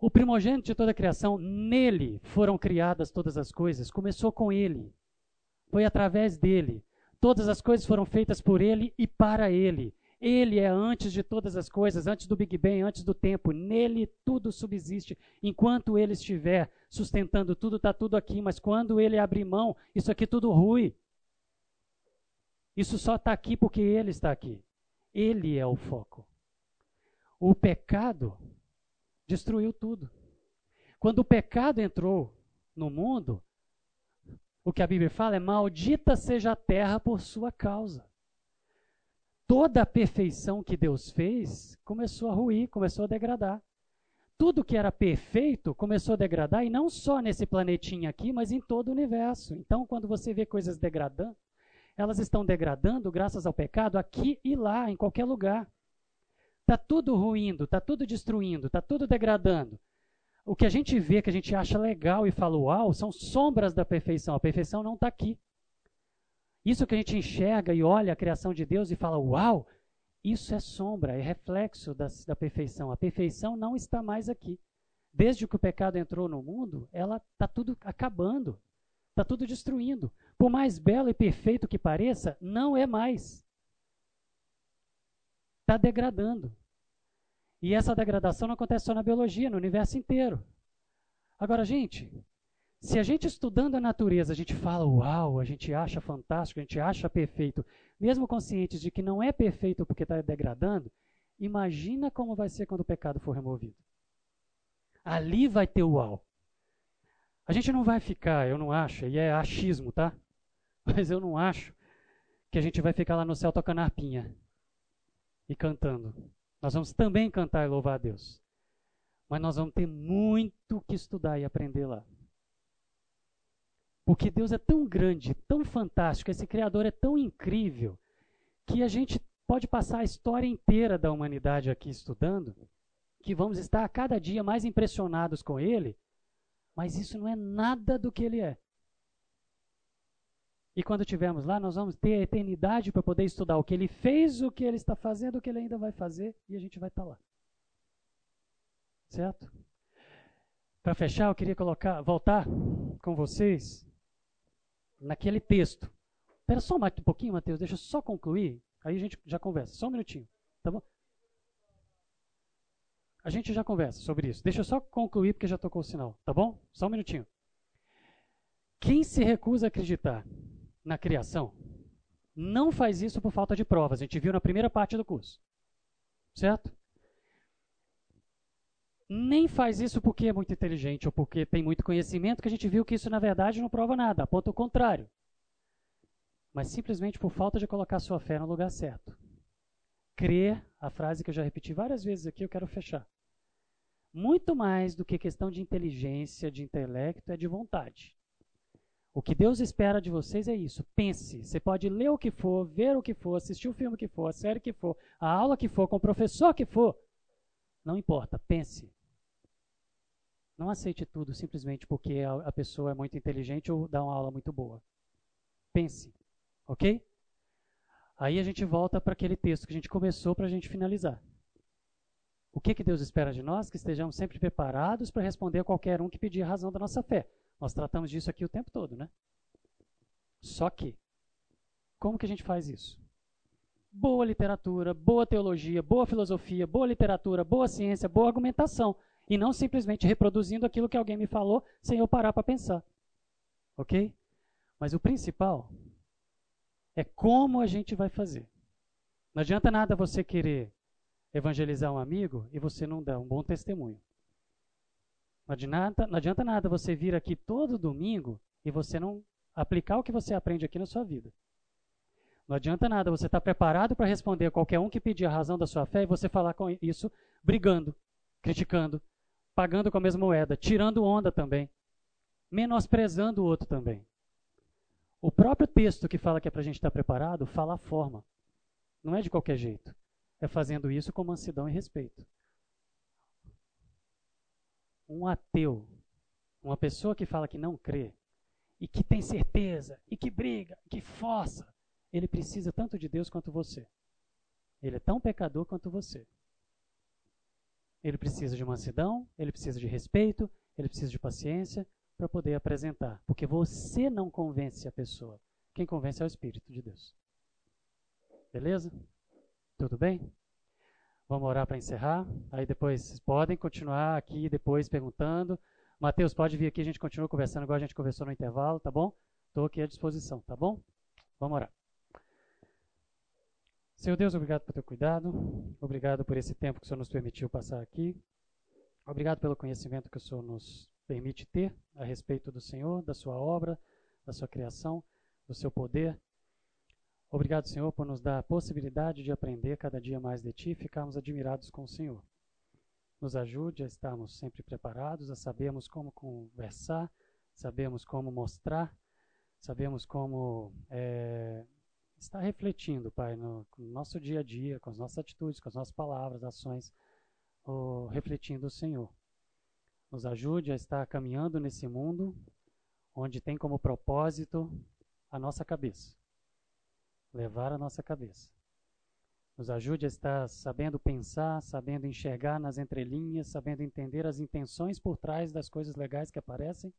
O primogênito de toda a criação, nele foram criadas todas as coisas. Começou com ele. Foi através dele. Todas as coisas foram feitas por ele e para ele. Ele é antes de todas as coisas, antes do Big Bang, antes do tempo. Nele tudo subsiste. Enquanto ele estiver sustentando tudo, está tudo aqui. Mas quando ele abrir mão, isso aqui tudo rui. Isso só está aqui porque ele está aqui. Ele é o foco. O pecado destruiu tudo. Quando o pecado entrou no mundo, o que a Bíblia fala é: maldita seja a terra por sua causa. Toda a perfeição que Deus fez começou a ruir, começou a degradar. Tudo que era perfeito começou a degradar, e não só nesse planetinha aqui, mas em todo o universo. Então, quando você vê coisas degradando, elas estão degradando graças ao pecado aqui e lá, em qualquer lugar. Está tudo ruindo, está tudo destruindo, está tudo degradando. O que a gente vê, que a gente acha legal e fala uau, são sombras da perfeição. A perfeição não está aqui. Isso que a gente enxerga e olha a criação de Deus e fala uau, isso é sombra, é reflexo da, da perfeição. A perfeição não está mais aqui. Desde que o pecado entrou no mundo, ela está tudo acabando, está tudo destruindo. Por mais belo e perfeito que pareça, não é mais. Está degradando. E essa degradação não acontece só na biologia, no universo inteiro. Agora, gente, se a gente estudando a natureza, a gente fala, uau, a gente acha fantástico, a gente acha perfeito, mesmo conscientes de que não é perfeito porque está degradando, imagina como vai ser quando o pecado for removido. Ali vai ter uau. A gente não vai ficar, eu não acho, e é achismo, tá? Mas eu não acho que a gente vai ficar lá no céu tocando arpinha e cantando. Nós vamos também cantar e louvar a Deus. Mas nós vamos ter muito que estudar e aprender lá. Porque Deus é tão grande, tão fantástico, esse Criador é tão incrível, que a gente pode passar a história inteira da humanidade aqui estudando, que vamos estar a cada dia mais impressionados com Ele mas isso não é nada do que ele é. E quando estivermos lá, nós vamos ter a eternidade para poder estudar o que ele fez, o que ele está fazendo, o que ele ainda vai fazer, e a gente vai estar lá. Certo? Para fechar, eu queria colocar, voltar com vocês naquele texto. Espera só um pouquinho, Mateus, deixa eu só concluir, aí a gente já conversa. Só um minutinho, tá bom? A gente já conversa sobre isso. Deixa eu só concluir porque já tocou o sinal, tá bom? Só um minutinho. Quem se recusa a acreditar na criação não faz isso por falta de provas. A gente viu na primeira parte do curso. Certo? Nem faz isso porque é muito inteligente ou porque tem muito conhecimento, que a gente viu que isso na verdade não prova nada, aponta o contrário. Mas simplesmente por falta de colocar sua fé no lugar certo crer, a frase que eu já repeti várias vezes aqui, eu quero fechar. Muito mais do que questão de inteligência, de intelecto, é de vontade. O que Deus espera de vocês é isso. Pense. Você pode ler o que for, ver o que for, assistir o filme que for, a série que for, a aula que for, com o professor que for. Não importa. Pense. Não aceite tudo simplesmente porque a pessoa é muito inteligente ou dá uma aula muito boa. Pense. Ok? Aí a gente volta para aquele texto que a gente começou para a gente finalizar. O que, que Deus espera de nós? Que estejamos sempre preparados para responder a qualquer um que pedir razão da nossa fé. Nós tratamos disso aqui o tempo todo, né? Só que, como que a gente faz isso? Boa literatura, boa teologia, boa filosofia, boa literatura, boa ciência, boa argumentação. E não simplesmente reproduzindo aquilo que alguém me falou sem eu parar para pensar. Ok? Mas o principal é como a gente vai fazer. Não adianta nada você querer evangelizar um amigo e você não dar um bom testemunho. Não adianta, não adianta nada você vir aqui todo domingo e você não aplicar o que você aprende aqui na sua vida. Não adianta nada você estar tá preparado para responder a qualquer um que pedir a razão da sua fé e você falar com isso brigando, criticando, pagando com a mesma moeda, tirando onda também, menosprezando o outro também. O próprio texto que fala que é para a gente estar preparado fala a forma. Não é de qualquer jeito. É fazendo isso com mansidão e respeito. Um ateu, uma pessoa que fala que não crê, e que tem certeza, e que briga, que força, ele precisa tanto de Deus quanto você. Ele é tão pecador quanto você. Ele precisa de mansidão, ele precisa de respeito, ele precisa de paciência, para poder apresentar. Porque você não convence a pessoa. Quem convence é o Espírito de Deus. Beleza? Tudo bem? Vamos orar para encerrar. Aí depois vocês podem continuar aqui depois perguntando. Mateus, pode vir aqui, a gente continua conversando igual a gente conversou no intervalo, tá bom? Estou aqui à disposição, tá bom? Vamos orar. Senhor Deus, obrigado por teu cuidado. Obrigado por esse tempo que o Senhor nos permitiu passar aqui. Obrigado pelo conhecimento que o Senhor nos permite ter a respeito do Senhor, da sua obra, da sua criação, do seu poder. Obrigado, Senhor, por nos dar a possibilidade de aprender cada dia mais de Ti e ficarmos admirados com o Senhor. Nos ajude a estarmos sempre preparados, a sabermos como conversar, sabemos como mostrar, sabemos como é, estar refletindo, Pai, no, no, nosso dia a dia, com as nossas atitudes, com as nossas palavras, ações, ou, refletindo o Senhor nos ajude a estar caminhando nesse mundo onde tem como propósito a nossa cabeça, levar a nossa cabeça. Nos ajude a estar sabendo pensar, sabendo enxergar nas entrelinhas, sabendo entender as intenções por trás das coisas legais que aparecem.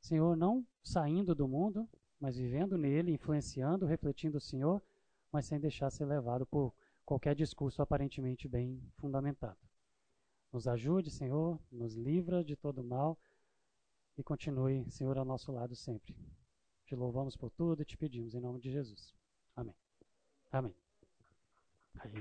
Senhor, não saindo do mundo, mas vivendo nele, influenciando, refletindo o Senhor, mas sem deixar ser levado por qualquer discurso aparentemente bem fundamentado. Nos ajude, Senhor, nos livra de todo mal e continue, Senhor, ao nosso lado sempre. Te louvamos por tudo e te pedimos em nome de Jesus. Amén. Amén. Así